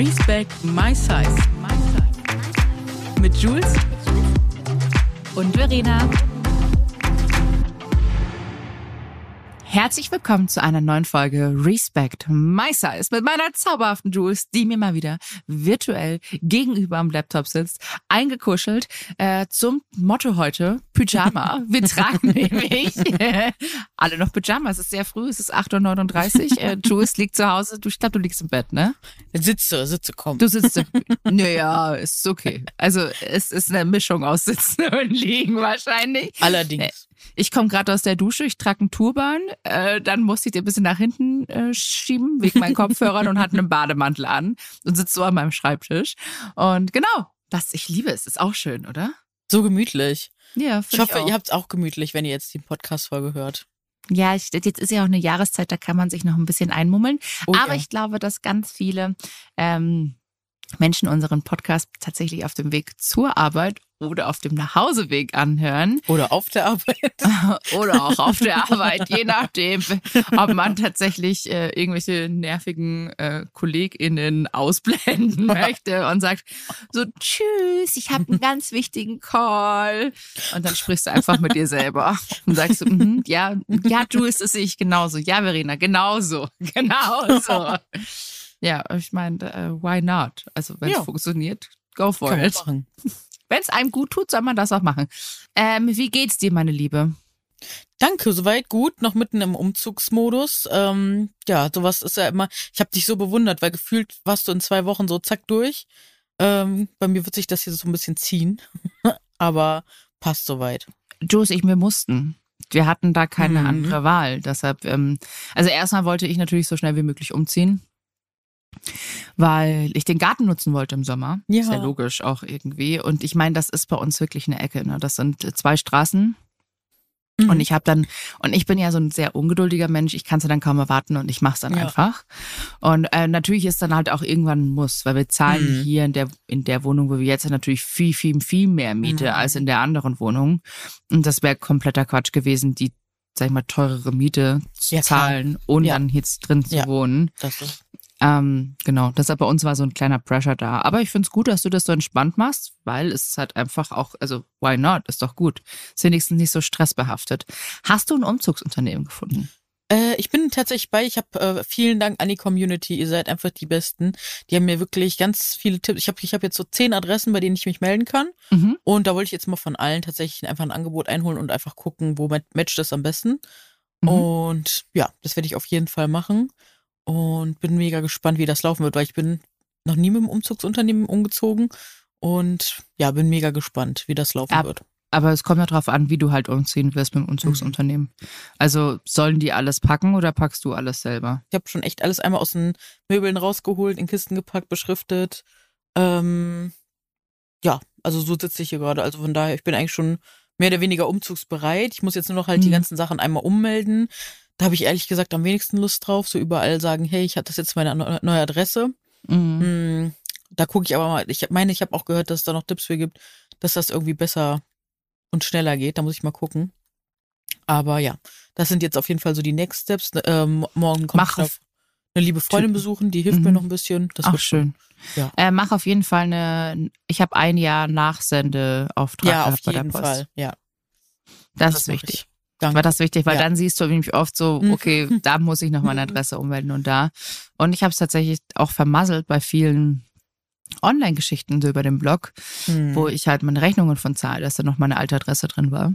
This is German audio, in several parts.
Respect My Size. Mit Jules und Verena. Herzlich willkommen zu einer neuen Folge Respect My Size mit meiner zauberhaften Jules, die mir mal wieder virtuell gegenüber am Laptop sitzt, eingekuschelt äh, zum Motto heute Pyjama. Wir tragen nämlich alle noch Pyjama. Es ist sehr früh, es ist 8.39 Uhr. Äh, Jules liegt zu Hause. Du, ich glaube, du liegst im Bett, ne? Sitze, sitze, komm. Du sitzt. Naja, ist okay. Also es ist eine Mischung aus Sitzen und Liegen wahrscheinlich. Allerdings. Ich komme gerade aus der Dusche, ich trage einen Turban, äh, dann musste ich den ein bisschen nach hinten äh, schieben, wegen meinen Kopfhörern und hatte einen Bademantel an und sitze so an meinem Schreibtisch. Und genau, das, ich liebe es, ist auch schön, oder? So gemütlich. Ja, Ich hoffe, ihr habt es auch gemütlich, wenn ihr jetzt die Podcast-Folge hört. Ja, ich, jetzt ist ja auch eine Jahreszeit, da kann man sich noch ein bisschen einmummeln. Oh, Aber ja. ich glaube, dass ganz viele ähm, Menschen unseren Podcast tatsächlich auf dem Weg zur Arbeit oder auf dem Nachhauseweg anhören. Oder auf der Arbeit. oder auch auf der Arbeit, je nachdem, ob man tatsächlich äh, irgendwelche nervigen äh, KollegInnen ausblenden möchte und sagt so, tschüss, ich habe einen ganz wichtigen Call. Und dann sprichst du einfach mit dir selber und sagst so, mhm, ja, ja, Jules, das sehe ich genauso. Ja, Verena, genauso, genauso. Ja, ich meine, äh, why not? Also wenn es Ja. funktioniert, go for Kann it. Wenn es einem gut tut, soll man das auch machen. Ähm, wie geht's dir, meine Liebe? Danke, soweit gut. Noch mitten im Umzugsmodus. Ähm, ja, sowas ist ja immer. Ich habe dich so bewundert, weil gefühlt warst du in zwei Wochen so zack durch. Ähm, bei mir wird sich das hier so ein bisschen ziehen. Aber passt soweit. Jules, ich, wir mussten. Wir hatten da keine Mhm. andere Wahl. Deshalb, ähm, also erstmal wollte ich natürlich so schnell wie möglich umziehen, weil ich den Garten nutzen wollte im Sommer. Ja. Ja logisch auch irgendwie. Und ich meine, das ist bei uns wirklich eine Ecke. Ne? Das sind äh, zwei Straßen. Mhm. Und ich habe dann, und ich bin ja so ein sehr ungeduldiger Mensch, ich kann es ja dann kaum erwarten und ich mache es dann Ja. einfach. Und äh, natürlich ist dann halt auch irgendwann ein Muss, weil wir zahlen Mhm. hier in der, in der Wohnung, wo wir jetzt sind, natürlich viel, viel, viel mehr Miete Mhm. als in der anderen Wohnung. Und das wäre kompletter Quatsch gewesen, die, sag ich mal, teurere Miete zu Ja, zahlen und dann jetzt drin zu Ja. wohnen. Das ist, Ähm, genau, deshalb bei uns war so ein kleiner Pressure da. Aber ich find's gut, dass du das so entspannt machst, weil es halt einfach auch, also why not, ist doch gut. Ist wenigstens nicht so stressbehaftet. Hast du ein Umzugsunternehmen gefunden? äh, ich bin tatsächlich bei. Ich habe äh, vielen Dank an die Community. Ihr seid einfach die Besten. Die haben mir wirklich ganz viele Tipps. Ich habe ich hab jetzt so zehn Adressen, bei denen ich mich melden kann. Mhm. Und da wollte ich jetzt mal von allen tatsächlich einfach ein Angebot einholen und einfach gucken, wo mat- matcht das am besten. Mhm. Und ja, das werde ich auf jeden Fall machen. Und bin mega gespannt, wie das laufen wird, weil ich bin noch nie mit dem Umzugsunternehmen umgezogen. Und ja, bin mega gespannt, wie das laufen Ab- wird. Aber es kommt ja drauf an, wie du halt umziehen wirst mit dem Umzugsunternehmen. Also sollen die alles packen oder packst du alles selber? Ich habe schon echt alles einmal aus den Möbeln rausgeholt, in Kisten gepackt, beschriftet. Ähm, ja, also so sitze ich hier gerade. Also von daher, ich bin eigentlich schon mehr oder weniger umzugsbereit. Ich muss jetzt nur noch halt die Mhm. ganzen Sachen einmal ummelden. Da habe ich ehrlich gesagt am wenigsten Lust drauf. So überall sagen, hey, ich hatte das jetzt meine neu- neue Adresse. Mhm. Hm, da gucke ich aber mal. Ich meine, ich habe auch gehört, dass es da noch Tipps für gibt, dass das irgendwie besser und schneller geht. Da muss ich mal gucken. Aber ja, das sind jetzt auf jeden Fall so die Next Steps. Ähm, morgen kommt Mach ich noch eine liebe Freundin besuchen, die hilft mir Mhm. noch ein bisschen. Das Auch wird schön. Ja. Äh, mach auf jeden Fall eine, ich habe ein Jahr Nachsendeauftrag Ja, auf bei der jeden. Fall. Ja, Das, das ist wichtig. Danke. War das wichtig, weil Ja. dann siehst du nämlich oft so, Mhm. okay, da muss ich noch meine Adresse ummelden und da. Und ich habe es tatsächlich auch vermasselt bei vielen Online-Geschichten so über den Blog, Hm. wo ich halt meine Rechnungen von zahle, dass da noch meine alte Adresse drin war.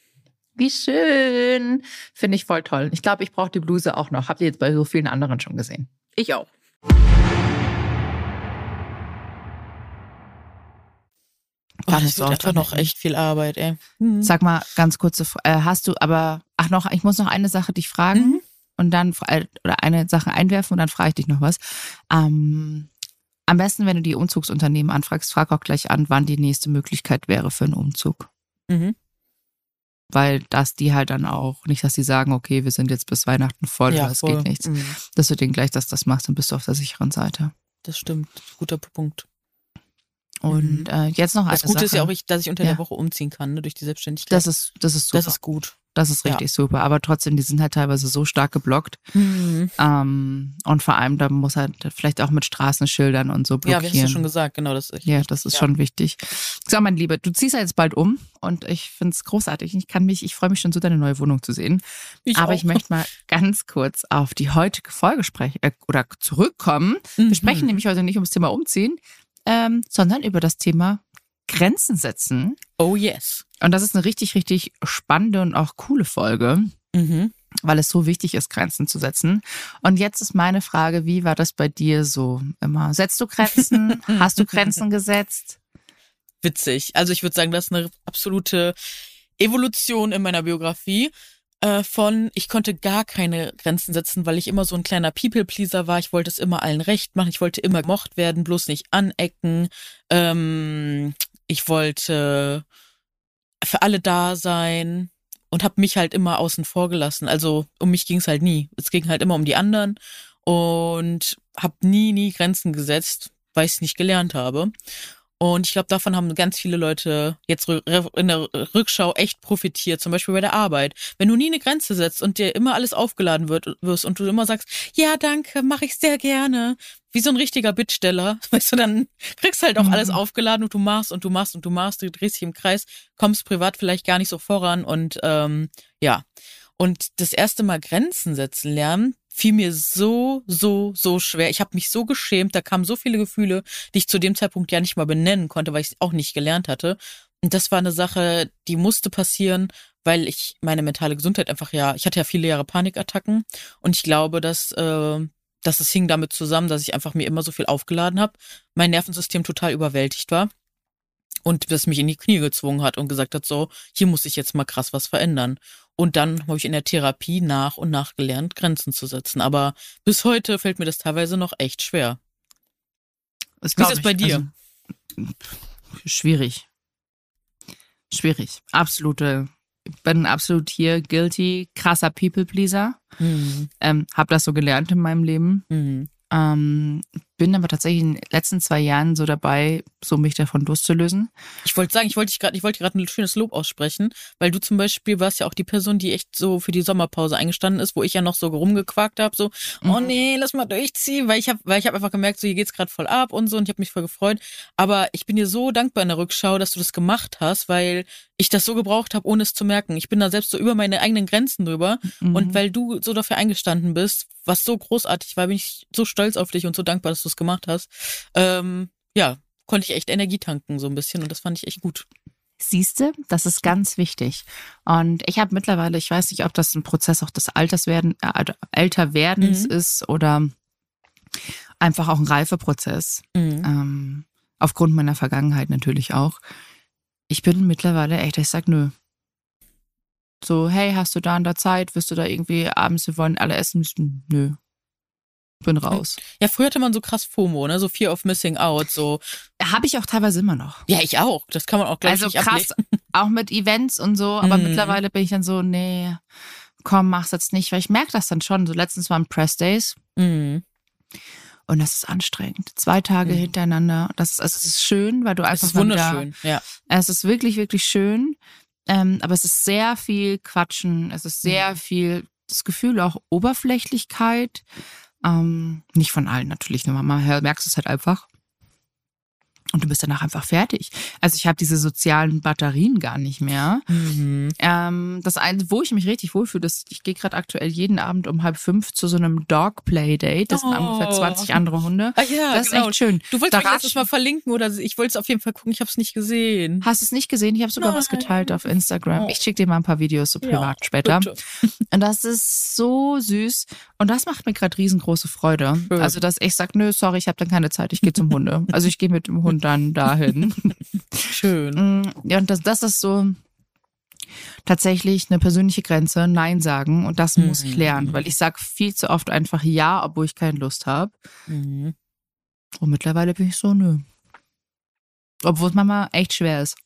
Wie schön. Finde ich voll toll. Ich glaube, ich brauche die Bluse auch noch. Habt ihr jetzt bei so vielen anderen schon gesehen? Ich auch. Oh, das, ist einfach noch echt viel Arbeit, ey. Mhm. Sag mal, ganz kurze, äh, hast du aber, ach noch, ich muss noch eine Sache dich fragen mhm. und dann, äh, oder eine Sache einwerfen und dann frage ich dich noch was. Ähm, am besten, wenn du die Umzugsunternehmen anfragst, frag auch gleich an, wann die nächste Möglichkeit wäre für einen Umzug. Mhm. Weil das die halt dann auch, nicht, dass die sagen, okay, wir sind jetzt bis Weihnachten voll, ja, das voll. geht nichts. Mhm. Dass du denen gleich, dass das machst, dann bist du auf der sicheren Seite. Das stimmt, guter Punkt. Und mhm. äh, jetzt noch eine Das Gute Sache. ist ja auch, dass ich unter ja. der Woche umziehen kann, ne, durch die Selbstständigkeit. Das ist, das ist super. Das ist gut. Das ist richtig ja. super. Aber trotzdem, die sind halt teilweise so stark geblockt. Mhm. Ähm, und vor allem, da muss halt vielleicht auch mit Straßenschildern und so blockieren. Ja, wie hast du schon gesagt, genau. Das ist ja, das ist ja. schon wichtig. So, mein Lieber, du ziehst ja jetzt bald um und ich finde es großartig. Ich kann mich, ich freue mich schon so, deine neue Wohnung zu sehen. Ich Aber auch. ich möchte mal ganz kurz auf die heutige Folge sprechen äh, oder zurückkommen. Mhm. Wir sprechen nämlich heute nicht ums Thema Umziehen, ähm, sondern über das Thema Grenzen setzen. Oh yes. Und das ist eine richtig, richtig spannende und auch coole Folge. Mhm. Weil es so wichtig ist, Grenzen zu setzen. Und jetzt ist meine Frage, wie war das bei dir so immer? Setzt du Grenzen? Hast du Grenzen gesetzt? Witzig. Also ich würde sagen, das ist eine absolute Evolution in meiner Biografie äh, von, ich konnte gar keine Grenzen setzen, weil ich immer so ein kleiner People-Pleaser war. Ich wollte es immer allen recht machen. Ich wollte immer gemocht werden, bloß nicht anecken. Ähm, ich wollte für alle da sein und habe mich halt immer außen vor gelassen. Also um mich ging es halt nie. Es ging halt immer um die anderen und habe nie, nie Grenzen gesetzt, weil ich es nicht gelernt habe. Und ich glaube, davon haben ganz viele Leute jetzt in der Rückschau echt profitiert, zum Beispiel bei der Arbeit. Wenn du nie eine Grenze setzt und dir immer alles aufgeladen wird, wirst und du immer sagst, ja, danke, mache ich sehr gerne, wie so ein richtiger Bittsteller, weißt du, dann kriegst halt auch mhm. alles aufgeladen und du machst und du machst und du machst, du drehst dich im Kreis, kommst privat vielleicht gar nicht so voran und ähm, ja. Und das erste Mal Grenzen setzen lernen, fiel mir so, so, so schwer. Ich habe mich so geschämt, da kamen so viele Gefühle, die ich zu dem Zeitpunkt ja nicht mal benennen konnte, weil ich es auch nicht gelernt hatte. Und das war eine Sache, die musste passieren, weil ich meine mentale Gesundheit einfach ja, ich hatte ja viele Jahre Panikattacken und ich glaube, dass äh, dass es hing damit zusammen, dass ich einfach mir immer so viel aufgeladen habe, mein Nervensystem total überwältigt war und das mich in die Knie gezwungen hat und gesagt hat, so, hier muss ich jetzt mal krass was verändern. Und dann habe ich in der Therapie nach und nach gelernt, Grenzen zu setzen. Aber bis heute fällt mir das teilweise noch echt schwer. Das Wie ist es bei dir? Also, schwierig. Schwierig. Absolute. Ich bin absolut hier guilty, krasser People-Pleaser. Mhm. Ähm, hab das so gelernt in meinem Leben. Mhm. Ähm, bin aber tatsächlich in den letzten zwei Jahren so dabei, so mich davon loszulösen. Ich wollte sagen, ich wollte gerade, ich wollte gerade ein schönes Lob aussprechen, weil du zum Beispiel warst ja auch die Person, die echt so für die Sommerpause eingestanden ist, wo ich ja noch so rumgequakt habe, so, oh mhm. oh nee, lass mal durchziehen, weil ich habe, weil ich habe einfach gemerkt, so hier geht's gerade voll ab und so und ich habe mich voll gefreut. Aber ich bin dir so dankbar in der Rückschau, dass du das gemacht hast, weil ich das so gebraucht habe, ohne es zu merken. Ich bin da selbst so über meine eigenen Grenzen drüber mhm. und weil du so dafür eingestanden bist, was so großartig war, bin ich so stolz auf dich und so dankbar, dass du es gemacht hast. Ähm, ja, konnte ich echt Energie tanken so ein bisschen und das fand ich echt gut. Siehste, das ist ganz wichtig. Und ich habe mittlerweile, ich weiß nicht, ob das ein Prozess auch des Alterswerden, äh, Älterwerdens mhm. ist oder einfach auch ein Reifeprozess. Mhm. Ähm, aufgrund meiner Vergangenheit natürlich auch. Ich bin mittlerweile echt, ich sag nö. So, hey, hast du da an der Zeit? Wirst du da irgendwie abends, wir wollen alle essen? Nö bin raus. Ja, früher hatte man so krass FOMO, ne? So Fear of Missing Out, so. Habe ich auch teilweise immer noch. Ja, ich auch. Das kann man auch gleich Also nicht krass, ablegen. auch mit Events und so, aber mm. mittlerweile bin ich dann so, nee, komm, mach's jetzt nicht, weil ich merke das dann schon. So letztens waren Press Days. Mm. Und das ist anstrengend. Zwei Tage Mhm. hintereinander. Das ist, also es ist schön, weil du Es einfach ist mal wieder- wunderschön, ja. es ist wirklich, wirklich schön. Ähm, aber es ist sehr viel Quatschen. Es ist sehr Mhm. viel das Gefühl auch Oberflächlichkeit. Ähm, nicht von allen natürlich, nur man merkst es halt einfach. Und du bist danach einfach fertig. Also ich habe diese sozialen Batterien gar nicht mehr. Mhm. Ähm, das eine, wo ich mich richtig wohlfühle, ist, ich gehe gerade aktuell jeden Abend um halb fünf zu so einem Dog Play Date. Das sind Oh. ungefähr 20 andere Hunde. Ah ja, das ist genau. echt schön. Du wolltest Da mich Mal verlinken oder ich wollte es auf jeden Fall gucken, ich habe es nicht gesehen. Hast du es nicht gesehen? Ich habe sogar was Nein. geteilt auf Instagram. Ich schicke dir mal ein paar Videos so privat Ja, später. bitte. Und das ist so süß. Und das macht mir gerade riesengroße Freude. Schön. Also, dass ich sag, nö, sorry, ich habe dann keine Zeit, ich gehe zum Hunde. Also ich gehe mit dem Hund dann dahin. Schön. Mm, ja, und das, das ist so tatsächlich eine persönliche Grenze, Nein sagen. Und das muss ich Mhm. lernen, weil ich sag viel zu oft einfach Ja, obwohl ich keine Lust habe. Mhm. Und mittlerweile bin ich so, nö. Obwohl es manchmal echt schwer ist.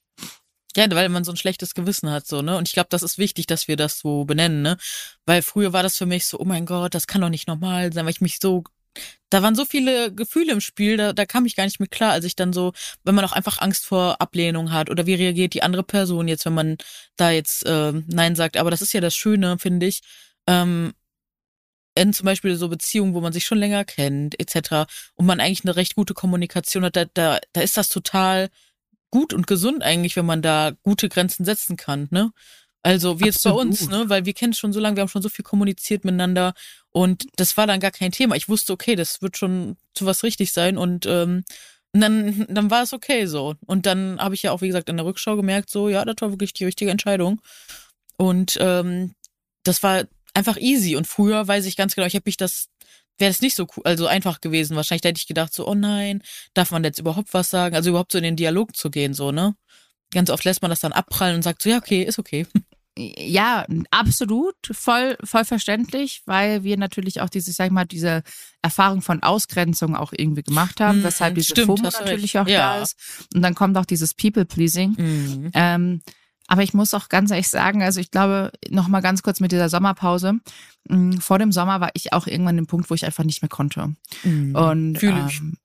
Ja, weil man so ein schlechtes Gewissen hat, so, ne? Und ich glaube, das ist wichtig, dass wir das so benennen, ne? Weil früher war das für mich so, oh mein Gott, das kann doch nicht normal sein, weil ich mich so, da waren so viele Gefühle im Spiel, da, da kam ich gar nicht mit klar, als ich dann so, wenn man auch einfach Angst vor Ablehnung hat oder wie reagiert die andere Person jetzt, wenn man da jetzt ähm, Nein sagt. Aber das ist ja das Schöne, finde ich. Ähm, in zum Beispiel so Beziehungen, wo man sich schon länger kennt, etc. und man eigentlich eine recht gute Kommunikation hat, da, da, da ist das total gut und gesund eigentlich, wenn man da gute Grenzen setzen kann, ne? Also wie jetzt bei uns, Absolut. ne? Weil wir kennen es schon so lange, wir haben schon so viel kommuniziert miteinander und das war dann gar kein Thema. Ich wusste, okay, das wird schon zu was richtig sein und ähm, dann, dann war es okay so. Und dann habe ich ja auch, wie gesagt, in der Rückschau gemerkt, so, ja, das war wirklich die richtige Entscheidung. Und ähm, das war einfach easy. Und früher weiß ich ganz genau, ich habe mich das, wäre das nicht so cool, also einfach gewesen. Wahrscheinlich hätte ich gedacht, so, oh nein, darf man jetzt überhaupt was sagen? Also überhaupt so in den Dialog zu gehen, so, ne? Ganz oft lässt man das dann abprallen und sagt so, ja, okay, ist okay. Ja, absolut, voll, voll verständlich, weil wir natürlich auch diese, ich sag mal, diese Erfahrung von Ausgrenzung auch irgendwie gemacht haben, Hm, weshalb diese stimmt, FOMO natürlich recht. auch Ja. da ist. Und dann kommt auch dieses People-Pleasing. Mhm. Ähm, aber ich muss auch ganz ehrlich sagen, also ich glaube, noch mal ganz kurz mit dieser Sommerpause. mh, Vor dem Sommer war ich auch irgendwann im Punkt, wo ich einfach nicht mehr konnte. Mhm. Und Fühl ich. ähm,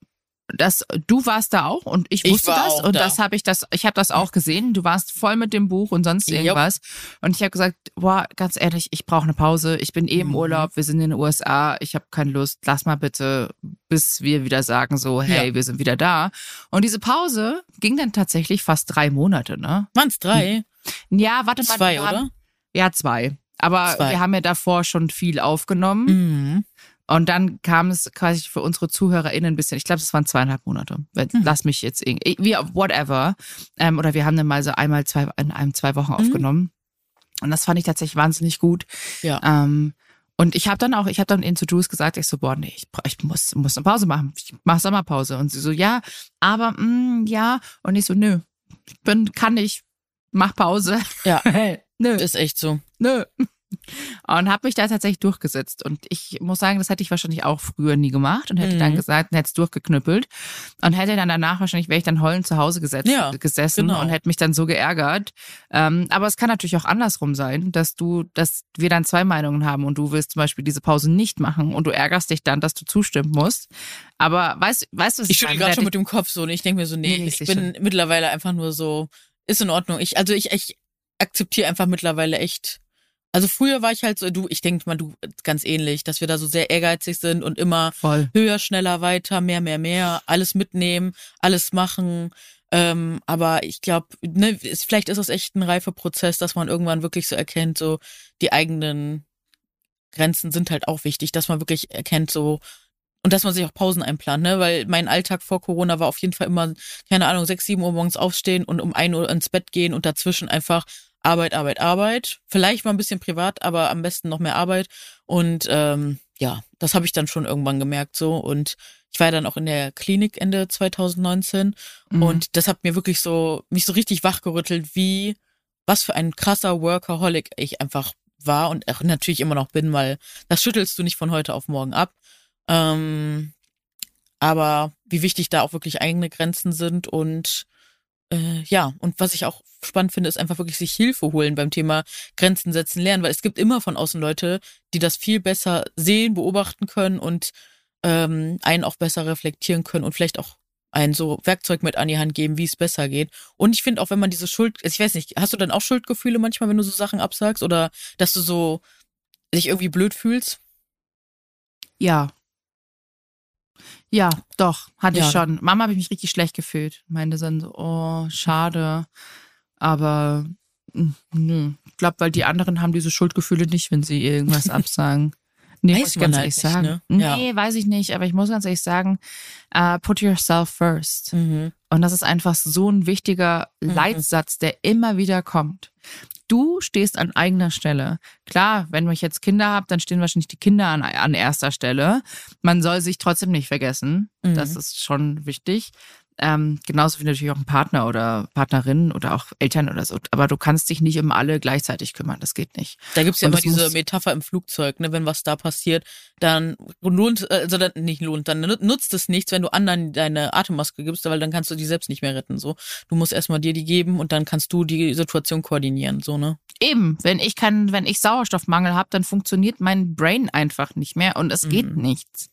das, du warst da auch und ich Ich wusste war das und da. das habe ich das, ich habe das auch gesehen. Du warst voll mit dem Buch und sonst irgendwas und ich habe gesagt, boah, ganz ehrlich, ich brauche eine Pause. Ich bin eh im Mhm. Urlaub, wir sind in den USA, ich habe keine Lust. Lass mal bitte, bis wir wieder sagen so, hey, Ja. wir sind wieder da. Und diese Pause ging dann tatsächlich fast drei Monate, ne? Waren's drei? Ja, warte mal, Zwei, haben- oder? Ja, zwei. Aber Zwei. wir haben ja davor schon viel aufgenommen. Mhm. Und dann kam es quasi für unsere ZuhörerInnen ein bisschen, ich glaube, es waren zweieinhalb Monate. Mhm. Lass mich jetzt irgendwie, wie, whatever. Ähm, oder wir haben dann mal so einmal zwei, in einem, zwei Wochen aufgenommen. Und das fand ich tatsächlich wahnsinnig gut. Ja. Ähm, und ich habe dann auch, ich habe dann in zu Jules gesagt, ich so, boah, nee, ich, ich muss, muss eine Pause machen. Ich mache Sommerpause. Und sie so, ja, aber, mm, ja. Und ich so, nö, ich bin, kann nicht, mach Pause. Ja. nö, Ist echt so. nö. Und habe mich da tatsächlich durchgesetzt. Und ich muss sagen, das hätte ich wahrscheinlich auch früher nie gemacht und hätte Mhm. dann gesagt, hätte es durchgeknüppelt und hätte dann danach wahrscheinlich, wäre ich dann heulend zu Hause gesetzt, Ja, gesessen genau. und hätte mich dann so geärgert. Ähm, aber es kann natürlich auch andersrum sein, dass du, dass wir dann zwei Meinungen haben und du willst zum Beispiel diese Pause nicht machen und du ärgerst dich dann, dass du zustimmen musst. Aber weißt, weißt du, was Ich schüttel meine? gerade schon mit dem Kopf so und ich denke mir so, nee, Nee, ich ich bin mittlerweile einfach nur so, ist in Ordnung. Ich, also ich, ich akzeptiere einfach mittlerweile echt. Also früher war ich halt so, du, ich denke mal, du ganz ähnlich, dass wir da so sehr ehrgeizig sind und immer voll. höher, schneller, weiter, mehr, mehr, mehr, alles mitnehmen, alles machen. Ähm, aber ich glaube, ne, ist, vielleicht ist das echt ein reifer Prozess, dass man irgendwann wirklich so erkennt, so die eigenen Grenzen sind halt auch wichtig, dass man wirklich erkennt, so und dass man sich auch Pausen einplant, ne? Weil mein Alltag vor Corona war auf jeden Fall immer, keine Ahnung, sechs, sieben Uhr morgens aufstehen und um ein Uhr ins Bett gehen und dazwischen einfach Arbeit, Arbeit, Arbeit. Vielleicht mal ein bisschen privat, aber am besten noch mehr Arbeit. Und ähm, ja, das habe ich dann schon irgendwann gemerkt so. Und ich war ja dann auch in der Klinik Ende 2019 Mhm. und das hat mir wirklich so, mich so richtig wachgerüttelt, wie, was für ein krasser Workaholic ich einfach war und auch natürlich immer noch bin, weil das schüttelst du nicht von heute auf morgen ab. Ähm, aber wie wichtig da auch wirklich eigene Grenzen sind und äh, ja, und was ich auch spannend finde, ist einfach wirklich sich Hilfe holen beim Thema Grenzen setzen lernen, weil es gibt immer von außen Leute, die das viel besser sehen, beobachten können und ähm, einen auch besser reflektieren können und vielleicht auch ein so Werkzeug mit an die Hand geben, wie es besser geht. Und ich finde auch, wenn man diese Schuld, ich weiß nicht, hast du dann auch Schuldgefühle manchmal, wenn du so Sachen absagst oder dass du so dich irgendwie blöd fühlst? Ja. Ja, doch, hatte Ja. ich schon. Mama habe ich mich richtig schlecht gefühlt. Meinte dann so, oh, schade. Aber mm, nö. Ich glaube, weil die anderen haben diese Schuldgefühle nicht, wenn sie irgendwas absagen. Nee, Weiß muss ich ganz ehrlich nicht, sagen. ne? Ja. Nee, weiß ich nicht, aber ich muss ganz ehrlich sagen, uh, put yourself first. Mhm. Und das ist einfach so ein wichtiger Mhm. Leitsatz, der immer wieder kommt. Du stehst an eigener Stelle. Klar, wenn ich jetzt Kinder habe, dann stehen wahrscheinlich die Kinder an, an erster Stelle. Man soll sich trotzdem nicht vergessen. Mhm. Das ist schon wichtig. Ähm, genauso wie natürlich auch ein Partner oder Partnerin oder auch Eltern oder so. Aber du kannst dich nicht um alle gleichzeitig kümmern. Das geht nicht. Da gibt's ja Und immer diese Metapher im Flugzeug, ne, wenn was da passiert, dann lohnt, also dann nicht lohnt, dann nut- nutzt es nichts, wenn du anderen deine Atemmaske gibst, weil dann kannst du die selbst nicht mehr retten. So, du musst erstmal dir die geben und dann kannst du die Situation koordinieren. So, ne? Eben, wenn ich kann, wenn ich Sauerstoffmangel habe, dann funktioniert mein Brain einfach nicht mehr und es geht Mhm. nichts.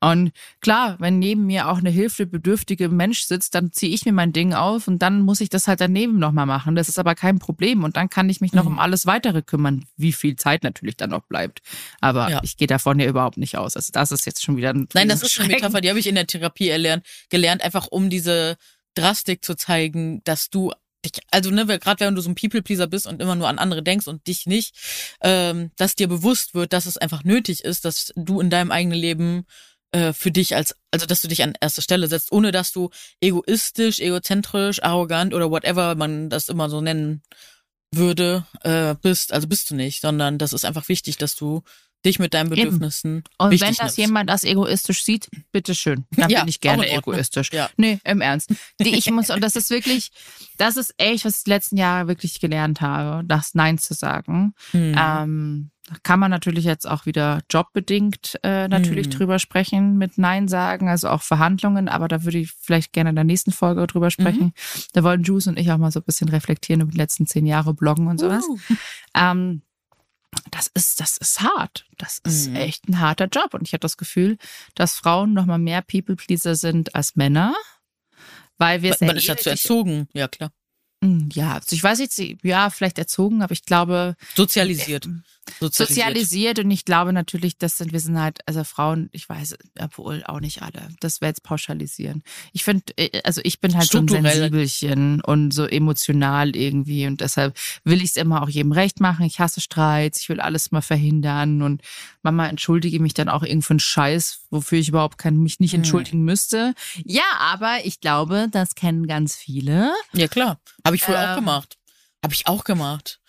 Und klar, wenn neben mir auch eine hilfebedürftige Mensch sitzt, dann ziehe ich mir mein Ding auf und dann muss ich das halt daneben nochmal machen. Das ist aber kein Problem und dann kann ich mich noch Mhm. um alles weitere kümmern, wie viel Zeit natürlich dann noch bleibt. Aber Ja. ich gehe davon ja überhaupt nicht aus. Also das ist jetzt schon wieder ein Nein, das ist eine. Metapher, die habe ich in der Therapie erlernt, gelernt, einfach um diese Drastik zu zeigen, dass du dich, also ne, gerade wenn du so ein People-Pleaser bist und immer nur an andere denkst und dich nicht, ähm, dass dir bewusst wird, dass es einfach nötig ist, dass du in deinem eigenen Leben äh, für dich als, also dass du dich an erste Stelle setzt, ohne dass du egoistisch, egozentrisch, arrogant oder whatever man das immer so nennen würde, äh, bist. Also bist du nicht, sondern das ist einfach wichtig, dass du dich mit deinen Eben. Bedürfnissen Und wichtig wenn das nimmst. jemand als egoistisch sieht, bitteschön. Dann Ja, bin ich gerne egoistisch. Ja. Nee, im Ernst. Die, ich muss, und das ist wirklich, das ist echt, was ich die letzten Jahre wirklich gelernt habe, das Nein zu sagen. Hm. Ähm, da kann man natürlich jetzt auch wieder jobbedingt äh, natürlich Hm. drüber sprechen mit Nein sagen, also auch Verhandlungen, aber da würde ich vielleicht gerne in der nächsten Folge drüber sprechen. Da wollen Juice und ich auch mal so ein bisschen reflektieren über die letzten zehn Jahre Bloggen und sowas. Uh. Ähm, das ist, das ist hart. Das ist Mhm. echt ein harter Job. Und ich habe das Gefühl, dass Frauen noch mal mehr People-Pleaser sind als Männer. Weil wir es Man ja ist eh dazu erzogen, ja klar. Mm, Ja, also ich weiß jetzt, ja, vielleicht erzogen, aber ich glaube, Sozialisiert. Sozialisiert. sozialisiert und ich glaube natürlich, das sind, wir sind halt, also Frauen, ich weiß, obwohl auch nicht alle, das wäre jetzt pauschalisieren. Ich finde, also ich bin halt so ein. Sensibelchen und so emotional irgendwie und deshalb will ich es immer auch jedem recht machen. Ich hasse Streits, ich will alles mal verhindern und Mama entschuldige mich dann auch irgend für einen Scheiß, wofür ich überhaupt kein, mich nicht Hm. entschuldigen müsste. Ja, aber ich glaube, das kennen ganz viele. Ja, klar. Habe ich früher auch Ähm. gemacht. Habe ich auch gemacht.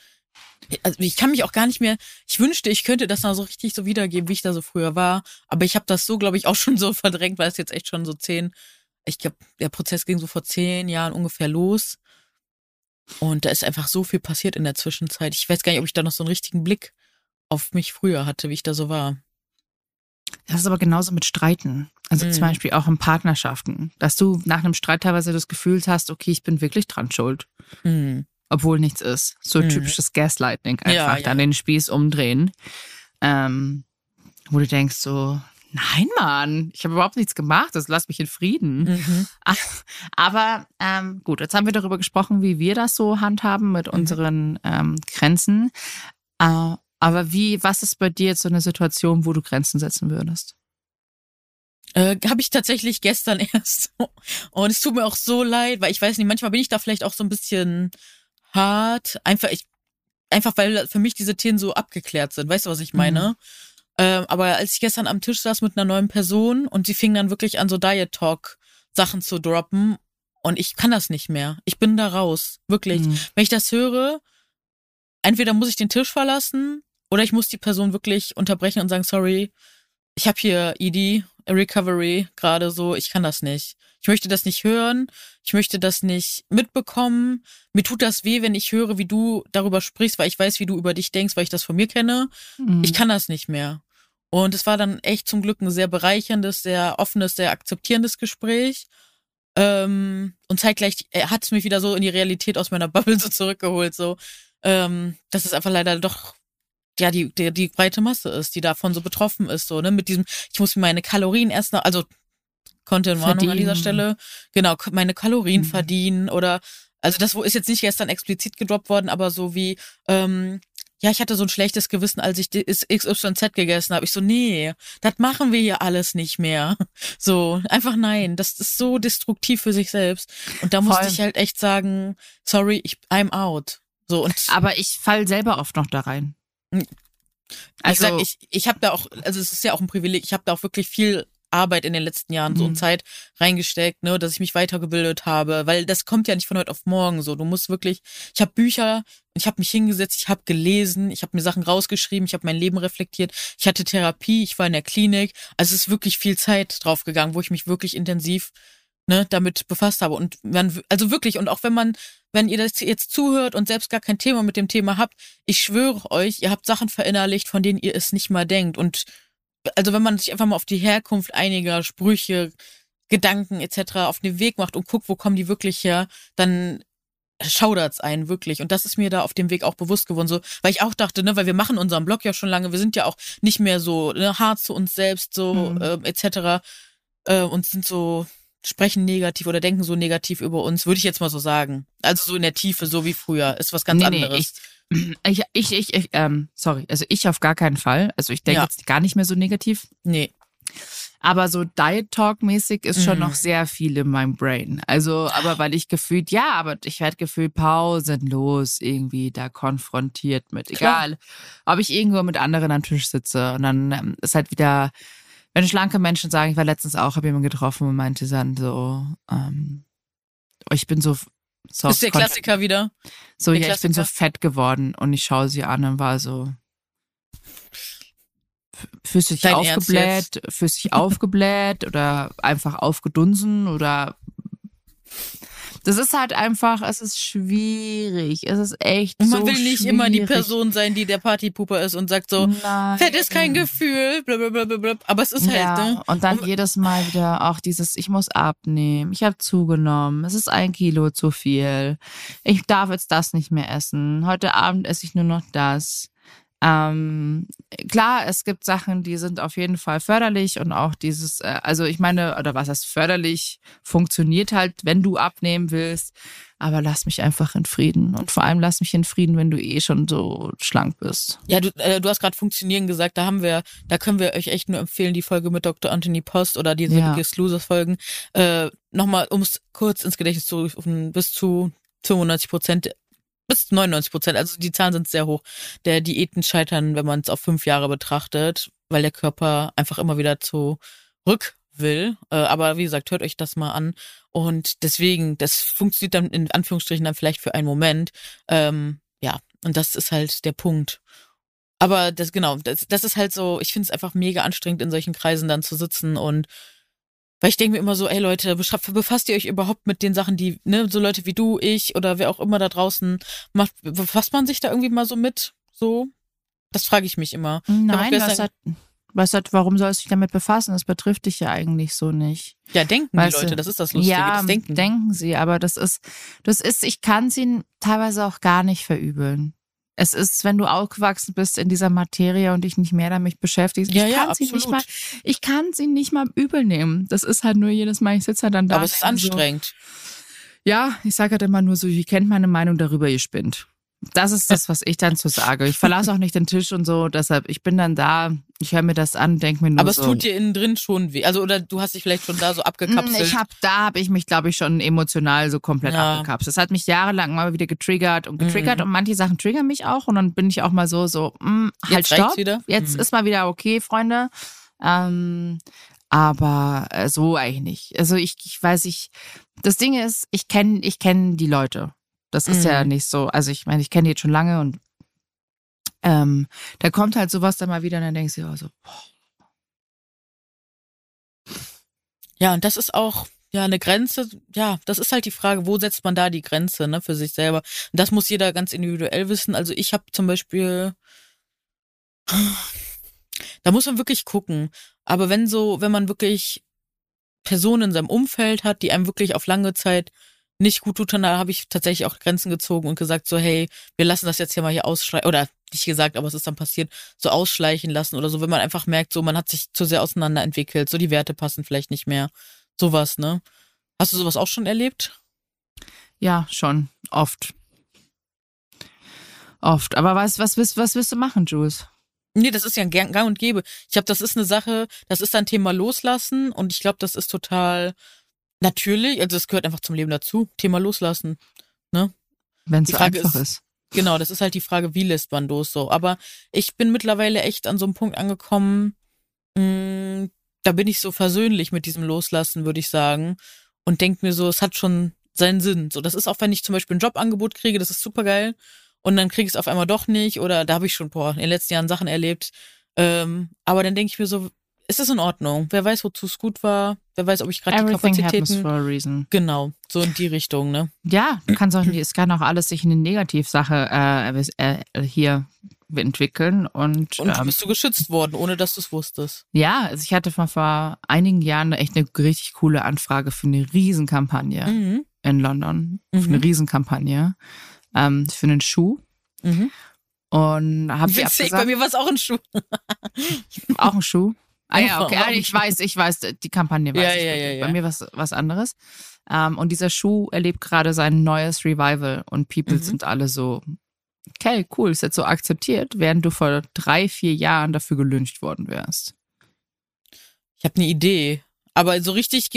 Also ich kann mich auch gar nicht mehr, ich wünschte, ich könnte das noch so richtig so wiedergeben, wie ich da so früher war. Aber ich habe das so, glaube ich, auch schon so verdrängt, weil es jetzt echt schon so zehn, ich glaube, der Prozess ging so vor zehn Jahren ungefähr los. Und da ist einfach so viel passiert in der Zwischenzeit. Ich weiß gar nicht, ob ich da noch so einen richtigen Blick auf mich früher hatte, wie ich da so war. Das ist aber genauso mit Streiten. Also Mhm. zum Beispiel auch in Partnerschaften, dass du nach einem Streit teilweise das Gefühl hast, okay, ich bin wirklich dran schuld, Hm. obwohl nichts ist. So Mhm. typisches Gaslighting einfach, Ja, ja. dann den Spieß umdrehen. Ähm, wo du denkst so, nein, Mann, ich habe überhaupt nichts gemacht, das lass mich in Frieden. Mhm. Aber ähm, gut, jetzt haben wir darüber gesprochen, wie wir das so handhaben mit unseren ähm, Grenzen. Äh, aber wie, was ist bei dir jetzt so eine Situation, wo du Grenzen setzen würdest? Äh, habe ich tatsächlich gestern erst. Und es tut mir auch so leid, weil ich weiß nicht, manchmal bin ich da vielleicht auch so ein bisschen hart. Einfach, ich, einfach weil für mich diese Themen so abgeklärt sind. Weißt du, was ich meine? Ähm, aber als ich gestern am Tisch saß mit einer neuen Person und sie fing dann wirklich an, so Diet Talk Sachen zu droppen und ich kann das nicht mehr. Ich bin da raus. Wirklich. Mhm. Wenn ich das höre, entweder muss ich den Tisch verlassen oder ich muss die Person wirklich unterbrechen und sagen, sorry, ich habe hier ED, Recovery, gerade so, ich kann das nicht. Ich möchte das nicht hören, ich möchte das nicht mitbekommen. Mir tut das weh, wenn ich höre, wie du darüber sprichst, weil ich weiß, wie du über dich denkst, weil ich das von mir kenne. Mhm. Ich kann das nicht mehr. Und es war dann echt zum Glück ein sehr bereicherndes, sehr offenes, sehr akzeptierendes Gespräch. Ähm, und zeitgleich hat es mich wieder so in die Realität aus meiner Bubble so zurückgeholt, so, ähm, dass es einfach leider doch ja die, die die breite Masse ist, die davon so betroffen ist, so ne mit diesem ich muss mir meine Kalorien erst noch, also Content-Warnung an dieser. Stelle, genau meine Kalorien Mhm. verdienen oder also das wo ist jetzt nicht gestern explizit gedroppt worden, aber so wie ähm, ja, ich hatte so ein schlechtes Gewissen, als ich XYZ gegessen habe. Ich so, nee, das machen wir hier alles nicht mehr. So, einfach nein. Das ist so destruktiv für sich selbst. Und da musste ich halt echt sagen, sorry, ich, I'm out. So, und Aber ich fall selber oft noch da rein. Also, sag, ich, ich habe da auch, also es ist ja auch ein Privileg, ich habe da auch wirklich viel Arbeit in den letzten Jahren so Mhm. Zeit reingesteckt, ne, dass ich mich weitergebildet habe, weil das kommt ja nicht von heute auf morgen so. Du musst wirklich, ich habe Bücher, ich habe mich hingesetzt, ich habe gelesen, ich habe mir Sachen rausgeschrieben, ich habe mein Leben reflektiert, ich hatte Therapie, ich war in der Klinik, also es ist wirklich viel Zeit drauf gegangen, wo ich mich wirklich intensiv ne, damit befasst habe und man, also wirklich und auch wenn man, wenn ihr das jetzt zuhört und selbst gar kein Thema mit dem Thema habt, ich schwöre euch, ihr habt Sachen verinnerlicht, von denen ihr es nicht mal denkt und also wenn man sich einfach mal auf die Herkunft einiger Sprüche, Gedanken etc. auf den Weg macht und guckt, wo kommen die wirklich her, dann schaudert's einen wirklich. Und das ist mir da auf dem Weg auch bewusst geworden, so, weil ich auch dachte, ne, weil wir machen unseren Blog ja schon lange, wir sind ja auch nicht mehr so ne, hart zu uns selbst, so Mhm. ähm, etc. Äh, und sind so sprechen negativ oder denken so negativ über uns, würde ich jetzt mal so sagen. Also so in der Tiefe, so wie früher, ist was ganz Nee, nee, anderes. ich, ich, ich, ich, ähm, sorry, also ich auf gar keinen Fall. Also ich denke Ja. jetzt gar nicht mehr so negativ. nee. Aber so Diet Talk mäßig ist schon Mhm. noch sehr viel in meinem Brain. Also, aber weil ich gefühlt, ja, aber ich werde gefühlt pausenlos irgendwie da konfrontiert mit, Klar. egal, ob ich irgendwo mit anderen am Tisch sitze und dann ähm, ist halt wieder, wenn schlanke Menschen sagen, ich war letztens auch, habe jemanden getroffen und meinte dann so, ähm, oh, ich bin so soft ist der Klassiker wieder. so, Der ja, ich bin so Klassiker. fett geworden und ich schaue sie an und war so, f- fühlst du dich Dein aufgebläht, dich aufgebläht oder einfach aufgedunsen oder das ist halt einfach, es ist schwierig, es ist echt Und man so will nicht immer die schwierig. Person sein, die der Partypooper ist und sagt so, Nein. Fett ist kein Gefühl, blablabla. Aber es ist halt, ja, ne? und dann Und- jedes Mal wieder auch dieses, ich muss abnehmen, ich habe zugenommen, es ist ein Kilo zu viel, ich darf jetzt das nicht mehr essen, heute Abend esse ich nur noch das. Ähm, klar, es gibt Sachen, die sind auf jeden Fall förderlich und auch dieses, äh, also ich meine, oder was heißt förderlich, funktioniert halt, wenn du abnehmen willst, aber lass mich einfach in Frieden und vor allem lass mich in Frieden, wenn du eh schon so schlank bist. Ja, du, äh, du hast gerade funktionieren gesagt, da haben wir, da können wir euch echt nur empfehlen, die Folge mit Dr. Anthony Post oder diese Ja. Biggest Losers Folgen. Äh, Nochmal, um es kurz ins Gedächtnis zu rufen, bis zu 95 Prozent, bis 99 Prozent, also die Zahlen sind sehr hoch, der Diäten scheitern, wenn man es auf fünf Jahre betrachtet, weil der Körper einfach immer wieder zurück will. Äh, aber wie gesagt, hört euch das mal an. Und deswegen, das funktioniert dann in Anführungsstrichen dann vielleicht für einen Moment. Ähm, ja, und das ist halt der Punkt. Aber das genau, das, das ist halt so, ich finde es einfach mega anstrengend, in solchen Kreisen dann zu sitzen und weil ich denke mir immer so, ey Leute, befasst ihr euch überhaupt mit den Sachen, die, ne, so Leute wie du, ich oder wer auch immer da draußen macht, befasst man sich da irgendwie mal so mit? So? Das frage ich mich immer. Nein, was hat, was hat, warum sollst du dich damit befassen? Das betrifft dich ja eigentlich so nicht. Ja, denken Weißt die Leute, das ist das Lustige, ja, das Denken. denken sie, aber das ist, das ist, ich kann sie teilweise auch gar nicht verübeln. Es ist, wenn du aufgewachsen bist in dieser Materie und dich nicht mehr damit beschäftigst, Ja, ich ja, kann sie nicht mal, ich kann sie nicht mal übel nehmen. Das ist halt nur jedes Mal, ich sitze halt dann da. Aber es ist denke so, anstrengend. ja, ich sage halt immer nur so, ihr kennt meine Meinung darüber, ihr spinnt. Das ist das, was ich dann so sage. Ich verlasse auch nicht den Tisch und so, deshalb, ich bin dann da, ich höre mir das an, denke mir nur Aber es so. tut dir innen drin schon weh. Also, oder du hast dich vielleicht schon da so abgekapselt. Mm, Ich habe, da habe ich mich, glaube ich, schon emotional so komplett Ja. abgekapselt. Das hat mich jahrelang mal wieder getriggert und getriggert Mhm. und manche Sachen triggern mich auch und dann bin ich auch mal so, so, mm, halt Jetzt stopp. wieder? Jetzt Mhm. ist mal wieder okay, Freunde. Ähm, aber äh, so eigentlich nicht. Also ich, ich weiß, ich, das Ding ist, ich kenne, ich kenne die Leute. Das ist ja Mhm. nicht so. Also ich meine, ich kenne die jetzt schon lange und ähm, da kommt halt sowas dann mal wieder und dann denkst du, ja, so, Ja, und das ist auch ja eine Grenze. Ja, das ist halt die Frage, wo setzt man da die Grenze ne, für sich selber? Und das muss jeder ganz individuell wissen. Also ich habe zum Beispiel, da muss man wirklich gucken. Aber wenn so, wenn man wirklich Personen in seinem Umfeld hat, die einem wirklich auf lange Zeit nicht gut tut, dann habe ich tatsächlich auch Grenzen gezogen und gesagt so, hey, wir lassen das jetzt hier mal hier ausschleichen, oder nicht gesagt, aber es ist dann passiert, so ausschleichen lassen oder so, wenn man einfach merkt, so, man hat sich zu sehr auseinanderentwickelt, so die Werte passen vielleicht nicht mehr, sowas, ne? Hast du sowas auch schon erlebt? Ja, schon. Oft. Oft. Aber was, was, was, was willst du machen, Jules? Nee, das ist ja ein Gang und Gäbe. Ich glaube, das ist eine Sache, das ist ein Thema loslassen und ich glaube, das ist total natürlich, also es gehört einfach zum Leben dazu, Thema loslassen, ne? Wenn es einfach ist- ist. Genau, das ist halt die Frage, wie lässt man los so. Aber ich bin mittlerweile echt an so einem Punkt angekommen, mh, da bin ich so versöhnlich mit diesem Loslassen, würde ich sagen. Und denk mir so, es hat schon seinen Sinn. So, das ist auch, wenn ich zum Beispiel ein Jobangebot kriege, das ist super geil. Und dann kriege ich es auf einmal doch nicht. Oder da habe ich schon boah, in den letzten Jahren Sachen erlebt. Ähm, aber dann denke ich mir so, ist das in Ordnung? Wer weiß, wozu es gut war? Wer weiß, ob ich gerade die Kapazitäten. for a reason. Genau, so in die Richtung, ne? Ja, du kannst auch es kann auch alles sich in eine Negativsache äh, äh, hier entwickeln und, Und ähm, bist du geschützt worden, ohne dass du es wusstest. ja, also ich hatte vor, vor einigen Jahren echt eine richtig coole Anfrage für eine Riesenkampagne Mhm. in London, für Mhm. eine Riesenkampagne ähm, für einen Schuh Mhm. und habe sie Witzig, bei abgesagt. mir war es auch ein Schuh. Auch ein Schuh. Ah ja, okay. Ah, Ich weiß, ich weiß, die Kampagne weiß Ja, ich. ja, ja, ja. Bei mir was was anderes. Ähm, und dieser Schuh erlebt gerade sein neues Revival und People Mhm. sind alle so, okay, cool, ist jetzt so akzeptiert, während du vor drei, vier Jahren dafür gelyncht worden wärst. Ich habe eine Idee. Aber so richtig,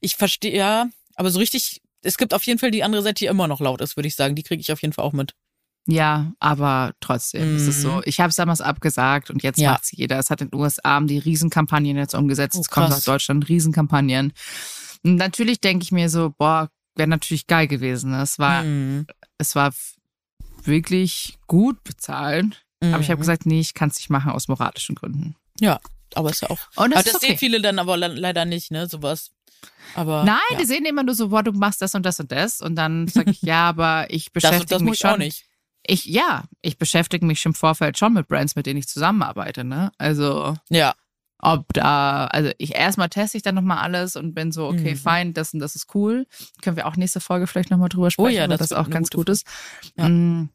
ich verstehe, ja, aber so richtig, es gibt auf jeden Fall die andere Seite, die immer noch laut ist, würde ich sagen. Die kriege ich auf jeden Fall auch mit. Ja, aber trotzdem ist es so. Mhm. Ich habe es damals abgesagt und jetzt Ja. macht's jeder. Es hat in den USA die Riesenkampagnen jetzt umgesetzt. Oh, es kommt aus Deutschland Riesenkampagnen. Und natürlich denke ich mir so, boah, wäre natürlich geil gewesen. Es war, Mhm. es war wirklich gut bezahlt. Aber ich habe Mhm. gesagt, nee, ich kann es nicht machen aus moralischen Gründen. Ja, aber ist ja auch. Und aber das das ist sehen okay. viele dann aber le- leider nicht, ne, sowas. Aber. Nein, ja. die sehen immer nur so, boah, du machst das und das und das. Und dann sage ich, ja, aber ich das beschäftige und das mich schon. auch nicht. Ich, ja, ich beschäftige mich im Vorfeld schon mit Brands, mit denen ich zusammenarbeite, ne? Also, Ja. ob da, also ich erstmal teste ich dann nochmal alles und bin so, okay, Mhm. fein, das und das ist cool. Können wir auch nächste Folge vielleicht nochmal drüber sprechen, Oh ja, das das auch ganz gut ist. Ja. Mm,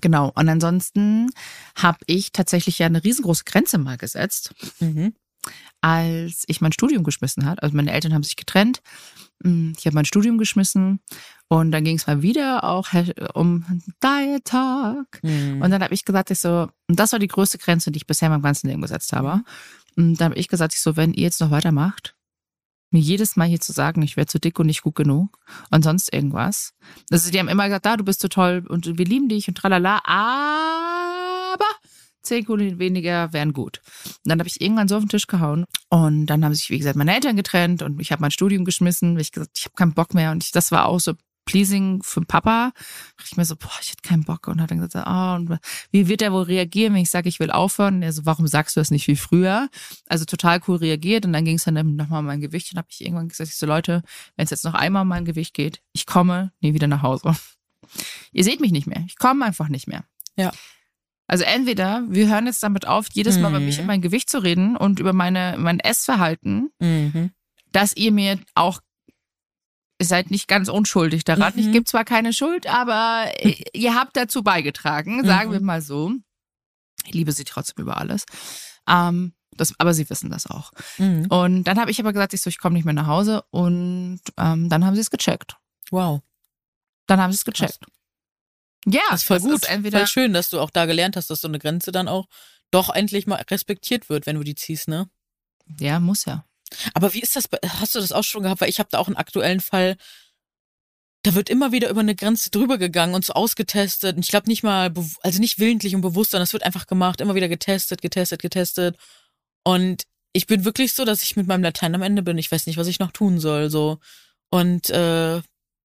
Genau. Und ansonsten habe ich tatsächlich ja eine riesengroße Grenze mal gesetzt, Mhm. Als ich mein Studium geschmissen hat. Also meine Eltern haben sich getrennt. Mm, Ich habe mein Studium geschmissen und dann ging es mal wieder auch um Diet Talk. Mhm. Und dann habe ich gesagt, ich so, und das war die größte Grenze, die ich bisher in meinem ganzen Leben gesetzt habe. Und dann habe ich gesagt, ich so, wenn ihr jetzt noch weitermacht, mir jedes Mal hier zu sagen, ich wäre zu dick und nicht gut genug und sonst irgendwas. Also die haben immer gesagt, da, du bist so toll und wir lieben dich und tralala, aber zehn Kilo weniger wären gut. Und dann habe ich irgendwann so auf den Tisch gehauen und dann haben sich, wie gesagt, meine Eltern getrennt und ich habe mein Studium geschmissen, weil ich gesagt, ich habe keinen Bock mehr und ich, das war auch so pleasing für Papa. Da ich mir so, boah, ich hätte keinen Bock und hat dann gesagt, ah, und wie wird er wohl reagieren, wenn ich sage, ich will aufhören? Und er so, warum sagst du das nicht wie früher? Also total cool reagiert und dann ging es dann nochmal um mein Gewicht und habe ich irgendwann gesagt, ich so Leute, wenn es jetzt noch einmal um mein Gewicht geht, ich komme nie wieder nach Hause. Ihr seht mich nicht mehr. Ich komme einfach nicht mehr. Ja. Also entweder wir hören jetzt damit auf, jedes Mal über Mhm. mich und mein Gewicht zu reden und über meine mein Essverhalten, Mhm. dass ihr mir auch ihr seid nicht ganz unschuldig daran. Mhm. Ich gebe zwar keine Schuld, aber ihr habt dazu beigetragen, sagen Mhm. wir mal so. Ich liebe sie trotzdem über alles. Ähm, das, aber sie wissen das auch. Mhm. Und dann habe ich aber gesagt, ich so, ich komme nicht mehr nach Hause. Und ähm, dann haben sie es gecheckt. Wow. Dann haben sie es gecheckt. Ja, Das ist voll gut. Ist entweder voll schön, dass du auch da gelernt hast, dass so eine Grenze dann auch doch endlich mal respektiert wird, wenn du die ziehst, ne? ja, muss ja. Aber wie ist das? Hast du das auch schon gehabt? Weil ich habe da auch einen aktuellen Fall. Da wird immer wieder über eine Grenze drüber gegangen und so ausgetestet. Und ich glaube nicht mal, also nicht willentlich und bewusst, sondern es wird einfach gemacht, immer wieder getestet, getestet, getestet. Und ich bin wirklich so, dass ich mit meinem Latein am Ende bin. Ich weiß nicht, was ich noch tun soll. So. Und äh,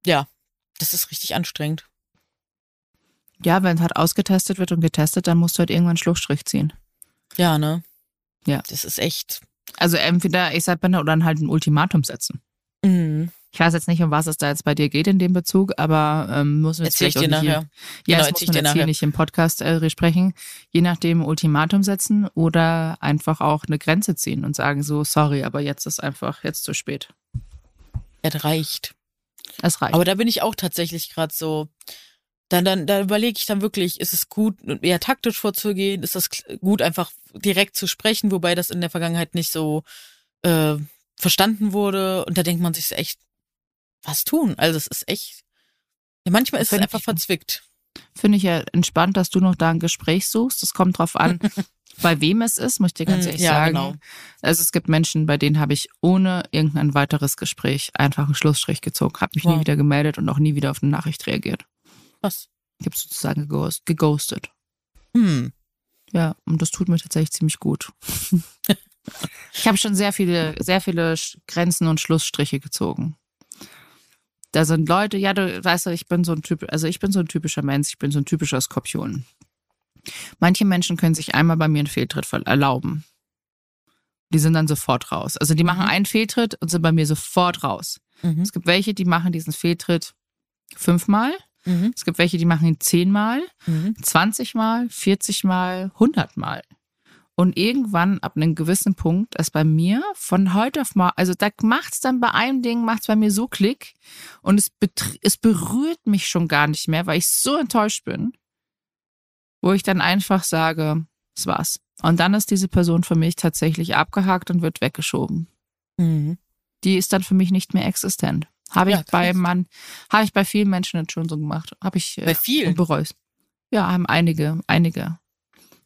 ja, das ist richtig anstrengend. Ja, wenn es halt ausgetestet wird und getestet, dann musst du halt irgendwann einen Schlussstrich ziehen. Ja, ne? Ja. Das ist echt. Also entweder ich sag bin oder dann halt ein Ultimatum setzen. Mhm. Ich weiß jetzt nicht, um was es da jetzt bei dir geht in dem Bezug, aber ähm, wir jetzt Erzähl ich vielleicht dir nachher. Hier, ja, Genau, das muss ich man jetzt hier nicht im Podcast äh, sprechen. Je nachdem Ultimatum setzen oder einfach auch eine Grenze ziehen und sagen so, sorry, aber jetzt ist einfach jetzt zu spät. Es reicht. Es reicht. Aber da bin ich auch tatsächlich gerade so. Dann, dann, da überlege ich dann wirklich, ist es gut, eher taktisch vorzugehen? Ist das gut, einfach direkt zu sprechen, wobei das in der Vergangenheit nicht so äh, verstanden wurde? Und da denkt man sich echt, was tun? Also es ist echt. Ja, manchmal ist es einfach ich- verzwickt. Finde ich ja entspannt, dass du noch da ein Gespräch suchst. Es kommt drauf an, bei wem es ist, muss ich dir ganz Mm, ehrlich ja, sagen. genau. Also es gibt Menschen, bei denen habe ich ohne irgendein weiteres Gespräch einfach einen Schlussstrich gezogen, habe mich nie Wow. wieder gemeldet und auch nie wieder auf eine Nachricht reagiert. Was? Ich habe sozusagen geghost, geghostet. Hm. Ja, und das tut mir tatsächlich ziemlich gut. ich habe schon sehr viele, sehr viele Grenzen und Schlussstriche gezogen. Da sind Leute, ja, du weißt, ich bin so ein Typ, also ich bin so ein typischer Mensch, ich bin so ein typischer Skorpion. Manche Menschen können sich einmal bei mir einen Fehltritt erlauben. Die sind dann sofort raus. Also die machen Mhm. einen Fehltritt und sind bei mir sofort raus. Mhm. Es gibt welche, die machen diesen Fehltritt fünfmal. Mhm. Es gibt welche, die machen ihn zehnmal. Mhm. 20 Mal, 40 Mal, 100 Mal. Und irgendwann ab einem gewissen Punkt ist bei mir von heute auf mal, also da macht's dann bei einem Ding, macht's bei mir so Klick und es, es berührt mich schon gar nicht mehr, weil ich so enttäuscht bin, wo ich dann einfach sage, das war's. Und dann ist diese Person für mich tatsächlich abgehakt und wird weggeschoben. Mhm. Die ist dann für mich nicht mehr existent. Habe ich Ja, bei krass. man, habe ich bei vielen Menschen jetzt schon so gemacht. Habe ich äh, Bei vielen. und bereust. Ja, haben einige, einige.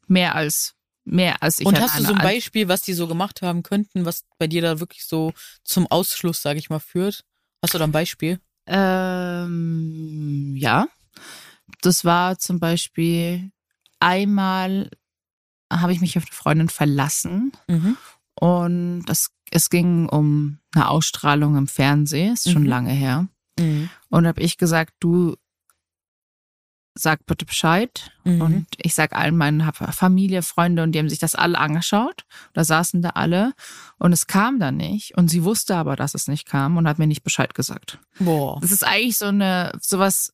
Mehr als, mehr als ich Und hast du so ein Beispiel, was die so gemacht haben könnten, was bei dir da wirklich so zum Ausschluss, sage ich mal, führt? Hast du da ein Beispiel? Ähm, ja. Das war zum Beispiel einmal habe ich mich auf eine Freundin verlassen Mhm. Und das, es ging um eine Ausstrahlung im Fernsehen, ist schon Mhm. lange her. Mhm. Und habe ich gesagt, du sag bitte Bescheid. Mhm. Und ich sag allen meinen Familie, Freunde und die haben sich das alle angeschaut. Da saßen da alle und es kam dann nicht. Und sie wusste aber, dass es nicht kam und hat mir nicht Bescheid gesagt. Boah. Das ist eigentlich so eine, sowas,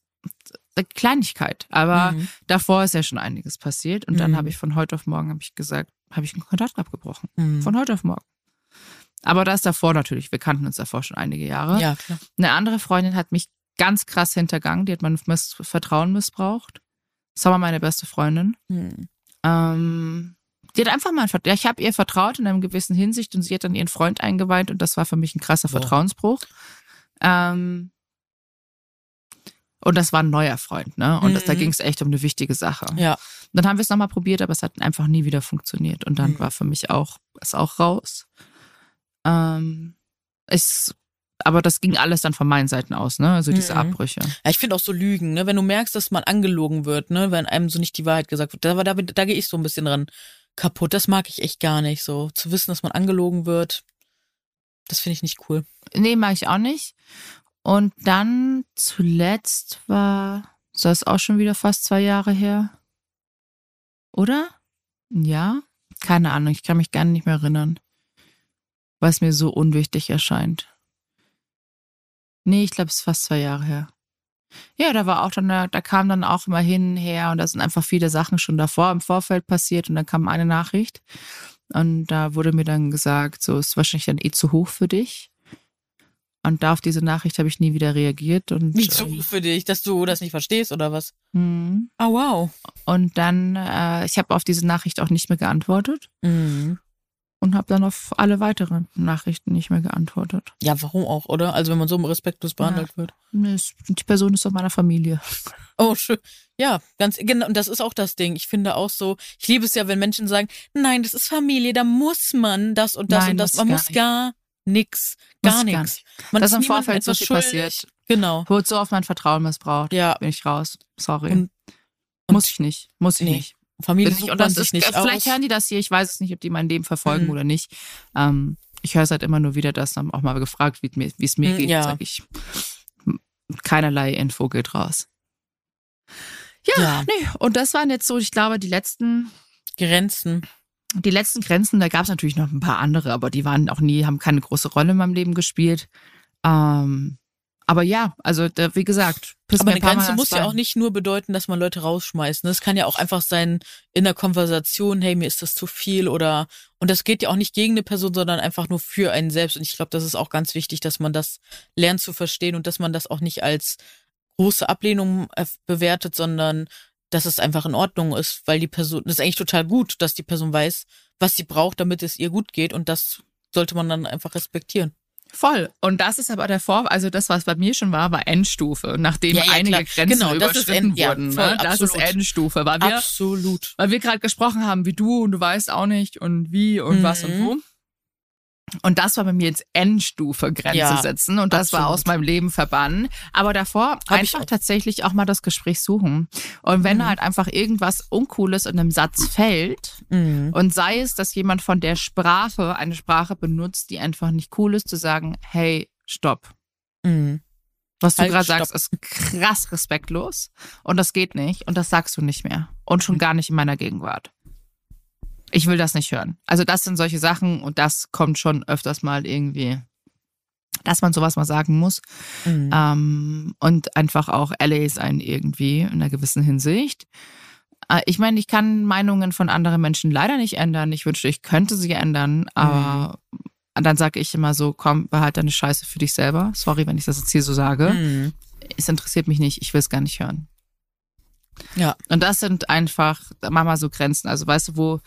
eine Kleinigkeit. Aber Mhm. davor ist ja schon einiges passiert. Und dann Mhm. habe ich von heute auf morgen, habe ich gesagt, habe ich einen Kontakt abgebrochen. Mhm. Von heute auf morgen. Aber das davor natürlich. Wir kannten uns davor schon einige Jahre. Ja, klar. Eine andere Freundin hat mich ganz krass hintergangen. Die hat mein Miss Vertrauen missbraucht. Das war meine beste Freundin. Mhm. Ähm, die hat einfach mal, ja, ich habe ihr vertraut in einer gewissen Hinsicht und sie hat dann ihren Freund eingeweint und das war für mich ein krasser Boah. Vertrauensbruch. Ähm, und das war ein neuer Freund, ne? Und das, da Mhm. ging es echt um eine wichtige Sache. Ja. Dann haben wir es nochmal probiert, aber es hat einfach nie wieder funktioniert. Und dann Mhm. war für mich auch, ist auch raus. Ähm, ist, aber das ging alles dann von meinen Seiten aus, ne? Also diese Mhm. Abbrüche. Ja, ich finde auch so Lügen, ne? Wenn du merkst, dass man angelogen wird, ne? Wenn einem so nicht die Wahrheit gesagt wird, da, da, da gehe ich so ein bisschen dran kaputt. Das mag ich echt gar nicht, so zu wissen, dass man angelogen wird. Das finde ich nicht cool. Nee, mache ich auch nicht. Und dann zuletzt war, so ist auch schon wieder fast zwei Jahre her. Oder? Ja? Keine Ahnung, ich kann mich gar nicht mehr erinnern. Es mir so unwichtig erscheint. Nee, ich glaube, es ist fast zwei Jahre her. Ja, da war auch dann, da da kam dann auch immer hin, her und da sind einfach viele Sachen schon davor im Vorfeld passiert und dann kam eine Nachricht und da wurde mir dann gesagt, so ist wahrscheinlich dann eh zu hoch für dich. Und da auf diese Nachricht habe ich nie wieder reagiert und Wie zu ähm, für dich, dass du das nicht verstehst oder was? hm. Ah, wow. und dann äh, ich habe auf diese Nachricht auch nicht mehr geantwortet Mhm. und habe dann auf alle weiteren Nachrichten nicht mehr geantwortet. Ja, warum auch, oder? Also wenn man so respektlos behandelt wird. Nee, es- Die Person ist aus meiner Familie. Oh, schön. Ja, ganz genau. Und das ist auch das Ding. Ich finde auch so, ich liebe es ja, wenn Menschen sagen, nein, das ist Familie, da muss man das und das Nein, und das. Man gar muss nicht. gar nix. Gar nichts. Man Das ist im Vorfeld so etwas viel schuldig. passiert. Genau. Wurde so auf mein Vertrauen missbraucht. Ja. Bin ich raus. Sorry. Und- und- muss ich nicht. Muss ich Nee. nicht. Familie ich, und das ist, nicht vielleicht aus. hören die das hier, ich weiß es nicht, ob die mein Leben verfolgen Mhm. oder nicht. Ähm, ich höre es halt immer nur wieder, dass dann auch mal gefragt wird, wie wie es mir Mhm, geht. ja. Sag ich, keinerlei Info geht raus. Ja, Ja. nee, und das waren jetzt so, ich glaube, die letzten, Grenzen. Die letzten Grenzen, da gab es natürlich noch ein paar andere, aber die waren auch nie, haben keine große Rolle in meinem Leben gespielt. Ähm, aber ja, also da, wie gesagt, piss Aber eine Mal Grenze ans muss ja auch nicht nur bedeuten, dass man Leute rausschmeißt. ne? Es kann ja auch einfach sein in der Konversation, hey, mir ist das zu viel oder und das geht ja auch nicht gegen eine Person, sondern einfach nur für einen selbst. Und ich glaube, das ist auch ganz wichtig, dass man das lernt zu verstehen und dass man das auch nicht als große Ablehnung äh, bewertet, sondern dass es einfach in Ordnung ist, weil die Person, das ist eigentlich total gut, dass die Person weiß, was sie braucht, damit es ihr gut geht und das sollte man dann einfach respektieren. Voll. Und das ist aber der Vor, also das, was bei mir schon war, war Endstufe, nachdem Ja, ja, einige klar. Grenzen Genau, überschritten End- ja, wurden. voll, ne? Das ist. Endstufe, weil wir, Absolut. weil wir gerade gesprochen haben, wie du und du weißt auch nicht und wie und was und Mhm. wo. Und das war bei mir jetzt Endstufe Grenze Ja, setzen und das war absolut. aus meinem Leben verbannen. Aber davor Hab einfach auch. tatsächlich auch mal das Gespräch suchen. Und wenn Mhm. halt einfach irgendwas Uncooles in einem Satz fällt, Mhm. und sei es, dass jemand von der Sprache eine Sprache benutzt, die einfach nicht cool ist, zu sagen, hey, stopp. Mhm. Was du Halt, gerade sagst, ist krass respektlos und das geht nicht und das sagst du nicht mehr und schon gar nicht in meiner Gegenwart. Ich will das nicht hören. Also das sind solche Sachen und das kommt schon öfters mal irgendwie, dass man sowas mal sagen muss Mhm. ähm, und einfach auch LA sein irgendwie in einer gewissen Hinsicht. Äh, Ich meine, ich kann Meinungen von anderen Menschen leider nicht ändern. Ich wünschte, ich könnte sie ändern, aber dann sage ich immer so, komm, behalt deine Scheiße für dich selber. Sorry, wenn ich das jetzt hier so sage. Mhm. Es interessiert mich nicht, ich will es gar nicht hören. Ja. Und das sind einfach, manchmal so Grenzen. Also weißt du, wo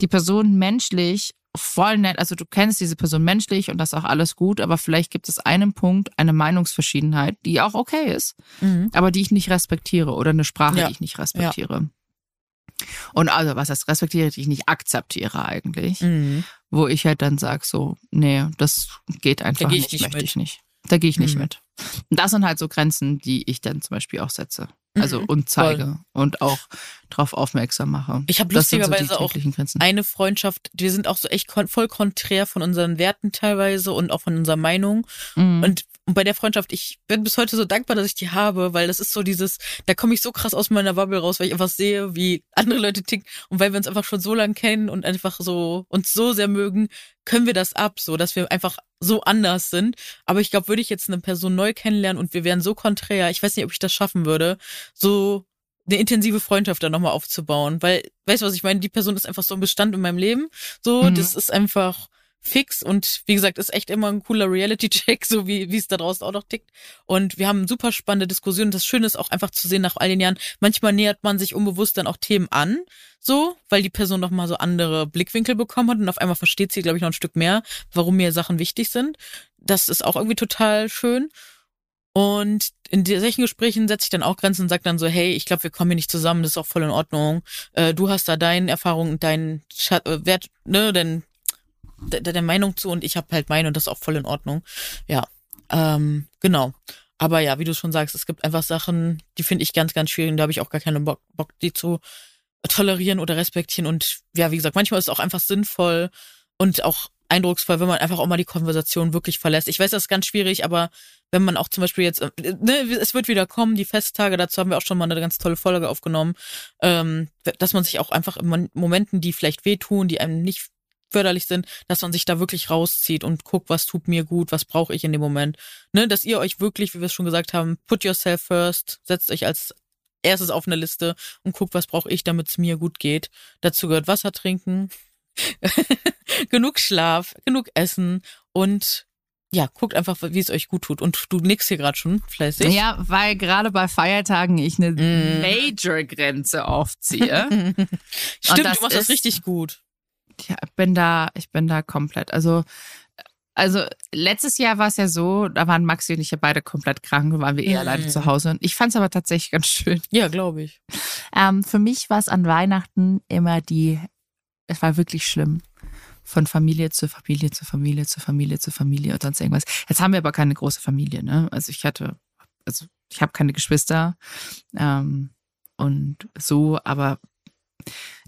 die Person menschlich voll nett, also du kennst diese Person menschlich und das ist auch alles gut, aber vielleicht gibt es einen Punkt, eine Meinungsverschiedenheit, die auch okay ist, Mhm. aber die ich nicht respektiere oder eine Sprache, Ja. die ich nicht respektiere. Und also, was heißt respektiere, die ich nicht akzeptiere eigentlich, Mhm. wo ich halt dann sag so, nee, das geht einfach ich nicht, nicht möchte mit. ich nicht. Da gehe ich nicht Mhm. mit. Und das sind halt so Grenzen, die ich dann zum Beispiel auch setze. Also Mhm. und zeige und auch darauf aufmerksam mache. Ich habe sind so lustigerweise auch Grenzen. eine Freundschaft, wir sind auch so echt kon voll konträr von unseren Werten teilweise und auch von unserer Meinung. Mhm. Und, und bei der Freundschaft, ich bin bis heute so dankbar, dass ich die habe, weil das ist so dieses, da komme ich so krass aus meiner Bubble raus, weil ich einfach sehe, wie andere Leute ticken und weil wir uns einfach schon so lange kennen und einfach so uns so sehr mögen, können wir das ab, so dass wir einfach so anders sind. Aber ich glaube, würde ich jetzt eine Person neu kennenlernen und wir wären so konträr, ich weiß nicht, ob ich das schaffen würde, so eine intensive Freundschaft dann nochmal aufzubauen. Weil, weißt du, was ich meine? Die Person ist einfach so ein Bestand in meinem Leben. So, Mhm. das ist einfach fix und wie gesagt, ist echt immer ein cooler Reality-Check, so wie wie es da draußen auch noch tickt. Und wir haben super spannende Diskussionen. Das Schöne ist auch einfach zu sehen nach all den Jahren, manchmal nähert man sich unbewusst dann auch Themen an, so, weil die Person noch mal so andere Blickwinkel bekommen hat und auf einmal versteht sie, glaube ich, noch ein Stück mehr, warum mir Sachen wichtig sind. Das ist auch irgendwie total schön. Und in solchen Gesprächen setze ich dann auch Grenzen und sage dann so, hey, ich glaube, wir kommen hier nicht zusammen, das ist auch voll in Ordnung. Äh, du hast da deine Erfahrung und deinen äh, Wert, ne, dein, de deine Meinung zu und ich habe halt meine und das ist auch voll in Ordnung. Ja, ähm, genau. Aber ja, wie du schon sagst, es gibt einfach Sachen, die finde ich ganz, ganz schwierig und da habe ich auch gar keinen Bock, Bock, die zu tolerieren oder respektieren. Und ja, wie gesagt, manchmal ist es auch einfach sinnvoll und auch eindrucksvoll, wenn man einfach auch mal die Konversation wirklich verlässt. Ich weiß, das ist ganz schwierig, aber wenn man auch zum Beispiel jetzt, äh, ne, es wird wieder kommen, die Festtage, dazu haben wir auch schon mal eine ganz tolle Folge aufgenommen, ähm, dass man sich auch einfach in Momenten, die vielleicht wehtun, die einem nicht förderlich sind, dass man sich da wirklich rauszieht und guckt, was tut mir gut, was brauche ich in dem Moment. Ne, dass ihr euch wirklich, wie wir es schon gesagt haben, put yourself first, setzt euch als erstes auf eine Liste und guckt, was brauche ich, damit es mir gut geht. Dazu gehört Wasser trinken, genug Schlaf, genug Essen und ja, guckt einfach, wie es euch gut tut. Und du nix hier gerade schon fleißig. Ja, weil gerade bei Feiertagen ich eine Mm. Major-Grenze aufziehe. Stimmt, du machst das richtig gut. Ja, ich bin da, ich bin da komplett. Also, also letztes Jahr war es ja so, da waren Maxi und ich ja beide komplett krank und waren wir eh Mhm. alleine zu Hause. Und ich fand es aber tatsächlich ganz schön. Ja, glaube ich. Ähm, für mich war es an Weihnachten immer die, es war wirklich schlimm. Von Familie zu Familie zu Familie zu Familie zu Familie und sonst irgendwas. Jetzt haben wir aber keine große Familie, ne? Also ich hatte, also ich habe keine Geschwister ähm, und so, aber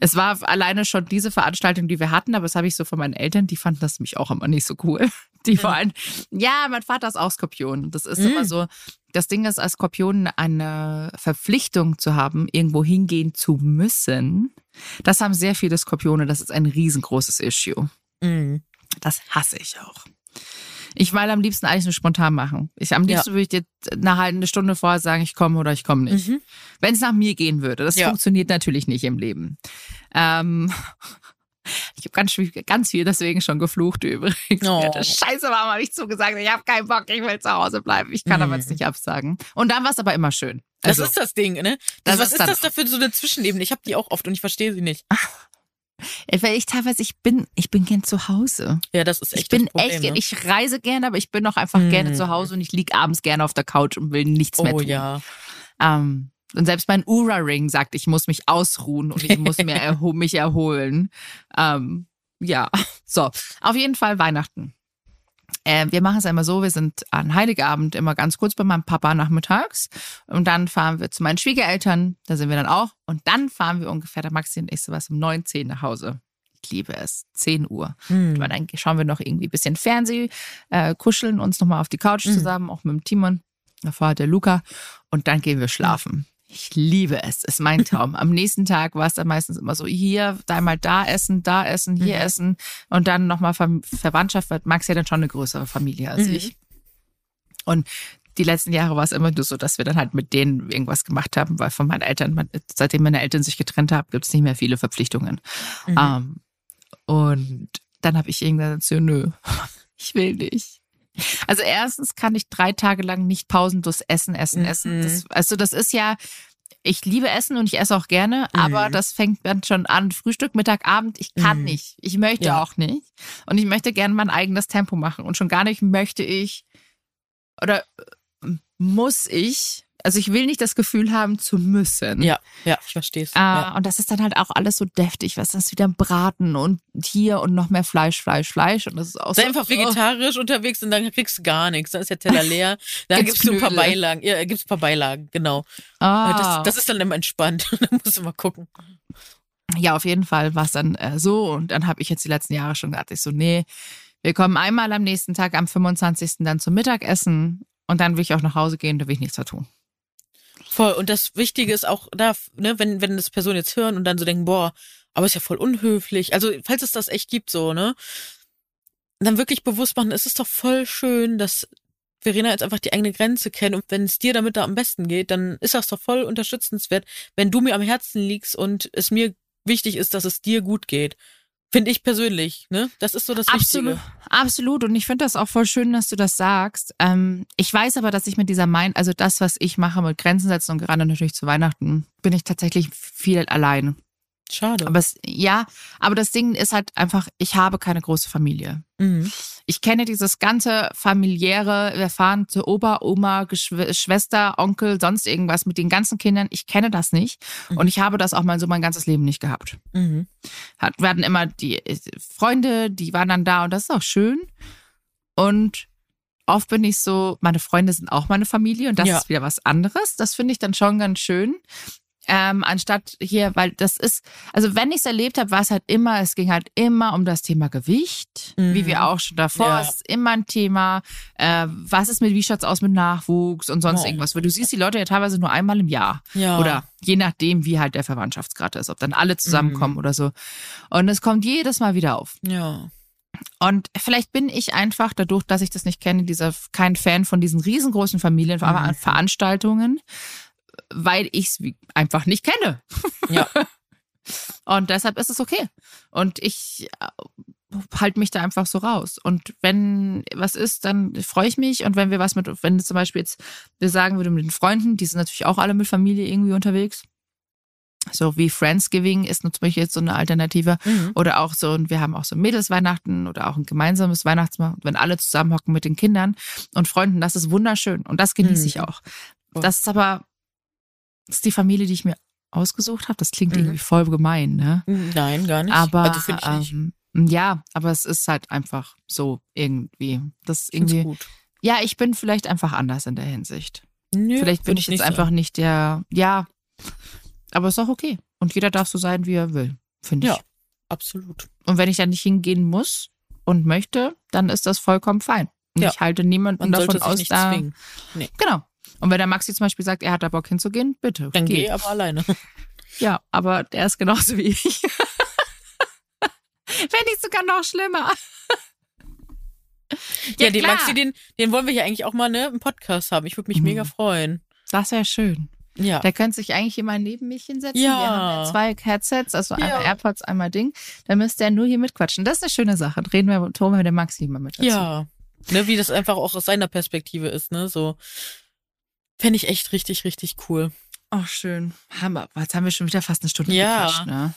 es war alleine schon diese Veranstaltung, die wir hatten, aber das habe ich so von meinen Eltern, die fanden das nämlich auch immer nicht so cool. Die waren, ja, mein Vater ist auch Skorpion. Das ist Mhm. immer so, das Ding ist, als Skorpion eine Verpflichtung zu haben, irgendwo hingehen zu müssen. Das haben sehr viele Skorpione. Das ist ein riesengroßes Issue. Mhm. Das hasse ich auch. Ich will am liebsten eigentlich nur spontan machen. Ich am liebsten würde ich dir eine halbe Stunde vorher sagen, ich komme oder ich komme nicht. Mhm. Wenn es nach mir gehen würde. Das Ja. funktioniert natürlich nicht im Leben. Ähm, ich habe ganz, viel- ganz viel deswegen schon geflucht übrigens. Oh. Das Scheiße, Mama, habe ich zugesagt. Ich habe keinen Bock, ich will zu Hause bleiben. Ich kann aber jetzt nicht absagen. Und dann war es aber immer schön. Das Also, ist das Ding, ne? Das Das was ist das da für so eine Zwischenebene? Ich habe die auch oft und ich verstehe sie nicht. weil ich teilweise, ich bin, ich bin gern zu Hause. Ja, das ist echt ich bin Problem, echt, ne? gern- ich reise gerne, aber ich bin auch einfach Mhm. gerne zu Hause und ich lieg abends gerne auf der Couch und will nichts mehr Oh tun. ja. Ähm, und selbst mein Ura-Ring sagt, ich muss mich ausruhen und ich muss mir erho mich erholen. Ähm, ja, so. Auf jeden Fall Weihnachten. Äh, wir machen es immer so, wir sind an Heiligabend immer ganz kurz bei meinem Papa nachmittags und dann fahren wir zu meinen Schwiegereltern, da sind wir dann auch und dann fahren wir ungefähr, der Maxi und ich sowas um 9, 10 nach Hause. Ich liebe es, 10 Uhr. Hm. Weil dann schauen wir noch irgendwie ein bisschen Fernseh, äh, kuscheln uns nochmal auf die Couch Mhm. zusammen, auch mit dem Timon. Davor hat der Luca. Und dann gehen wir schlafen. Ich liebe es, ist mein Traum. Am nächsten Tag war es dann meistens immer so, hier, da einmal da essen, da essen, hier Mhm. essen und dann nochmal Ver Verwandtschaft, weil Max ja dann schon eine größere Familie als Mhm. ich. Und die letzten Jahre war es immer nur so, dass wir dann halt mit denen irgendwas gemacht haben, weil von meinen Eltern, seitdem meine Eltern sich getrennt haben, gibt es nicht mehr viele Verpflichtungen. Mhm. Ähm, und dann habe ich irgendwann gesagt, so, nö, ich will nicht. Also erstens kann ich drei Tage lang nicht pausenlos essen, essen, essen. Mhm. Das, also das ist ja, ich liebe Essen und ich esse auch gerne, aber Mhm. das fängt dann schon an. Frühstück, Mittag, Abend, ich kann Mhm. nicht. Ich möchte Ja. auch nicht. Und ich möchte gerne mein eigenes Tempo machen. Und schon gar nicht möchte ich oder äh, muss ich, also ich will nicht das Gefühl haben zu müssen. Ja, ja, ich verstehe es. Äh, ja. Und das ist dann halt auch alles so deftig. Was ist das wieder Braten und hier und noch mehr Fleisch, Fleisch, Fleisch. Und das ist auch Sei so, einfach oh. vegetarisch unterwegs und dann kriegst du gar nichts. Dann ist der Teller leer. Dann gibst du ein paar. Beilagen. Ja, gibt's ein paar Beilagen, genau. Ah. Das, das ist dann immer entspannt. da musst du mal gucken. ja, auf jeden Fall war es dann äh, so. Und dann habe ich jetzt die letzten Jahre schon gesagt, ich so, nee, wir kommen einmal am nächsten Tag, am 25. dann zum Mittagessen. Und dann will ich auch nach Hause gehen, da will ich nichts mehr tun. Voll. Und das Wichtige ist auch da, ne, wenn, wenn das Personen jetzt hören und dann so denken, boah, aber ist ja voll unhöflich. Also, falls es das echt gibt, so, ne? Dann wirklich bewusst machen, es ist doch voll schön, dass Verena jetzt einfach die eigene Grenze kennt und wenn es dir damit da am besten geht, dann ist das doch voll unterstützenswert, wenn du mir am Herzen liegst und es mir wichtig ist, dass es dir gut geht. Finde ich persönlich, ne? Das ist so das Absolut, Wichtige. absolut. Und ich finde das auch voll schön, dass du das sagst. Ähm, ich weiß aber, dass ich mit dieser Mind, also das, was ich mache mit Grenzen setzen und gerade natürlich zu Weihnachten, bin ich tatsächlich viel allein. Schade. Aber es, ja, aber das Ding ist halt einfach, ich habe keine große Familie. mhm. Ich kenne dieses ganze familiäre, wir fahren zu Opa, Oma, Geschw Schwester, Onkel, sonst irgendwas mit den ganzen Kindern. Ich kenne das nicht. Mhm. Und ich habe das auch mal so mein ganzes Leben nicht gehabt. Mhm. Hat, wir hatten immer die äh, Freunde, die waren dann da und das ist auch schön. Und oft bin ich so, meine Freunde sind auch meine Familie und das Ja. ist wieder was anderes. Das finde ich dann schon ganz schön. Ähm, anstatt hier, weil das ist, also wenn ich es erlebt habe, war es halt immer, es ging halt immer um das Thema Gewicht, Mhm. wie wir auch schon davor, Ja. es ist immer ein Thema, äh, was ist mit, wie schaut's aus mit Nachwuchs und sonst Oh. irgendwas, weil du siehst die Leute ja teilweise nur einmal im Jahr. Ja. Oder je nachdem, wie halt der Verwandtschaftsgrad ist, ob dann alle Mhm. zusammenkommen oder so. Und es kommt jedes Mal wieder auf. Ja. Und vielleicht bin ich einfach, dadurch, dass ich das nicht kenne, dieser kein Fan von diesen riesengroßen Familien, weil ich es einfach nicht kenne. Ja. Und deshalb ist es okay. Und ich halte mich da einfach so raus. Und wenn was ist, dann freue ich mich. Und wenn wir was mit, wenn zum Beispiel jetzt, wir sagen würden mit den Freunden, die sind natürlich auch alle mit Familie irgendwie unterwegs. So wie Friendsgiving ist zum Beispiel jetzt so eine Alternative. Mhm. Oder auch so, und wir haben auch so Mädelsweihnachten oder auch ein gemeinsames Weihnachtsmahl, wenn alle zusammenhocken mit den Kindern und Freunden, das ist wunderschön. Und das genieße ich Mhm. auch. Voll. Das ist aber, das ist die Familie, die ich mir ausgesucht habe. Das klingt Mhm. irgendwie voll gemein, ne? Nein, gar nicht. Aber also ich nicht. ähm, ja, aber es ist halt einfach so irgendwie. Das ist irgendwie. gut. Ja, ich bin vielleicht einfach anders in der Hinsicht. Nö, vielleicht bin ich jetzt einfach nicht der. Ja, aber ist auch okay. Und jeder darf so sein, wie er will, finde ich. Ja. Absolut. Und wenn ich da nicht hingehen muss und möchte, dann ist das vollkommen fein. Und Ja. ich halte niemanden Man davon aus, nicht da. zwingen. Genau. Und wenn der Maxi zum Beispiel sagt, er hat da Bock hinzugehen, bitte. Dann geh. geh aber alleine. Ja, aber der ist genauso wie ich. Wenn nicht sogar noch schlimmer. Ja, Ja, den klar. Maxi, den, den wollen wir hier eigentlich auch mal ne, im Podcast haben. Ich würde mich Mhm. mega freuen. Das wäre schön. Ja. Der könnte sich eigentlich immer neben mich hinsetzen. Ja. Wir haben ja zwei Headsets, also einmal Ja. AirPods, einmal Ding. Dann müsste er nur hier mitquatschen. Das ist eine schöne Sache. Reden wir, holen wir den Maxi mal mit dazu. Ja. Ne, wie das einfach auch aus seiner Perspektive ist, ne? So. Fände ich echt richtig, richtig cool. Ach, schön. Hammer. Jetzt haben wir schon wieder fast eine Stunde Ja. gequatscht, ne?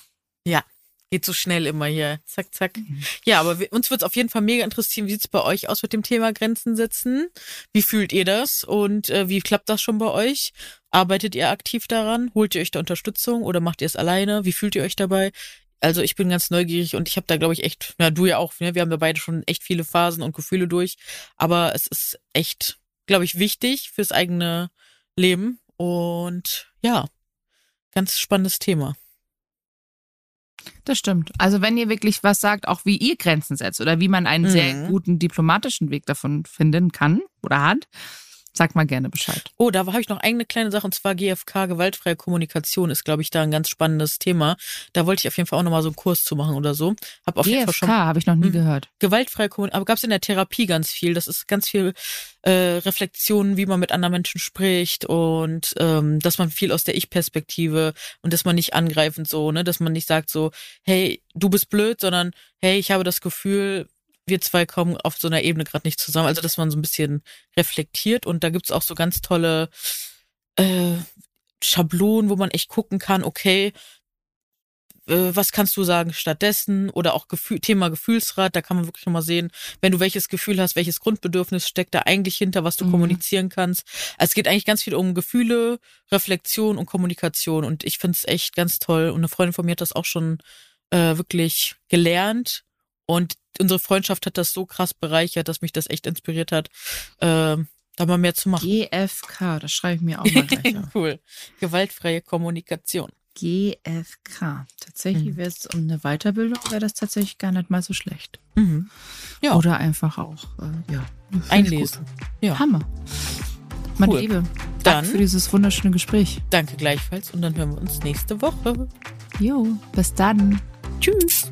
Geht so schnell immer hier. Zack, zack. Mhm. Ja, aber wir, uns wird es auf jeden Fall mega interessieren, wie sieht's bei euch aus mit dem Thema Grenzen setzen? Wie fühlt ihr das und äh, wie klappt das schon bei euch? Arbeitet ihr aktiv daran? Holt ihr euch da Unterstützung oder macht ihr es alleine? Wie fühlt ihr euch dabei? Also ich bin ganz neugierig und ich habe da, glaube ich, echt, na du ja auch, ne? wir haben da beide schon echt viele Phasen und Gefühle durch, aber es ist echt, glaube ich, wichtig fürs eigene Leben und ja, ganz spannendes Thema. Das stimmt. Also wenn ihr wirklich was sagt, auch wie ihr Grenzen setzt oder wie man einen Mhm. sehr guten diplomatischen Weg davon finden kann oder hat, sagt mal gerne Bescheid. Oh, da habe ich noch eine kleine Sache und zwar GFK, gewaltfreie Kommunikation ist, glaube ich, da ein ganz spannendes Thema. Da wollte ich auf jeden Fall auch nochmal so einen Kurs zu machen oder so. Hab auf jeden Fall GFK schon habe ich noch nie Mhm. gehört. gewaltfreie Kommunikation, aber gab es in der Therapie ganz viel. Das ist ganz viel äh, Reflexion, wie man mit anderen Menschen spricht und ähm, dass man viel aus der Ich-Perspektive und dass man nicht angreifend so, ne, dass man nicht sagt so, hey, du bist blöd, sondern hey, ich habe das Gefühl, wir zwei kommen auf so einer Ebene gerade nicht zusammen. Also dass man so ein bisschen reflektiert und da gibt's auch so ganz tolle äh, Schablonen, wo man echt gucken kann, okay, äh, was kannst du sagen stattdessen oder auch Gefühl, Thema Gefühlsrat, da kann man wirklich nochmal sehen, wenn du welches Gefühl hast, welches Grundbedürfnis steckt da eigentlich hinter, was du Mhm. kommunizieren kannst. Also es geht eigentlich ganz viel um Gefühle, Reflexion und Kommunikation und ich finde es echt ganz toll und eine Freundin von mir hat das auch schon äh, wirklich gelernt und unsere Freundschaft hat das so krass bereichert, dass mich das echt inspiriert hat, äh, da mal mehr zu machen. GFK, das schreibe ich mir auch mal gleich auf. cool. Gewaltfreie Kommunikation. GFK. Tatsächlich Mhm. wäre es um eine Weiterbildung, wäre das tatsächlich gar nicht mal so schlecht. Mhm. Ja. Oder einfach auch, äh, ja. Einlesen. Ja. Hammer. Meine Cool. Liebe, danke für dieses wunderschöne Gespräch. Danke gleichfalls und dann hören wir uns nächste Woche. Jo, bis dann. Tschüss.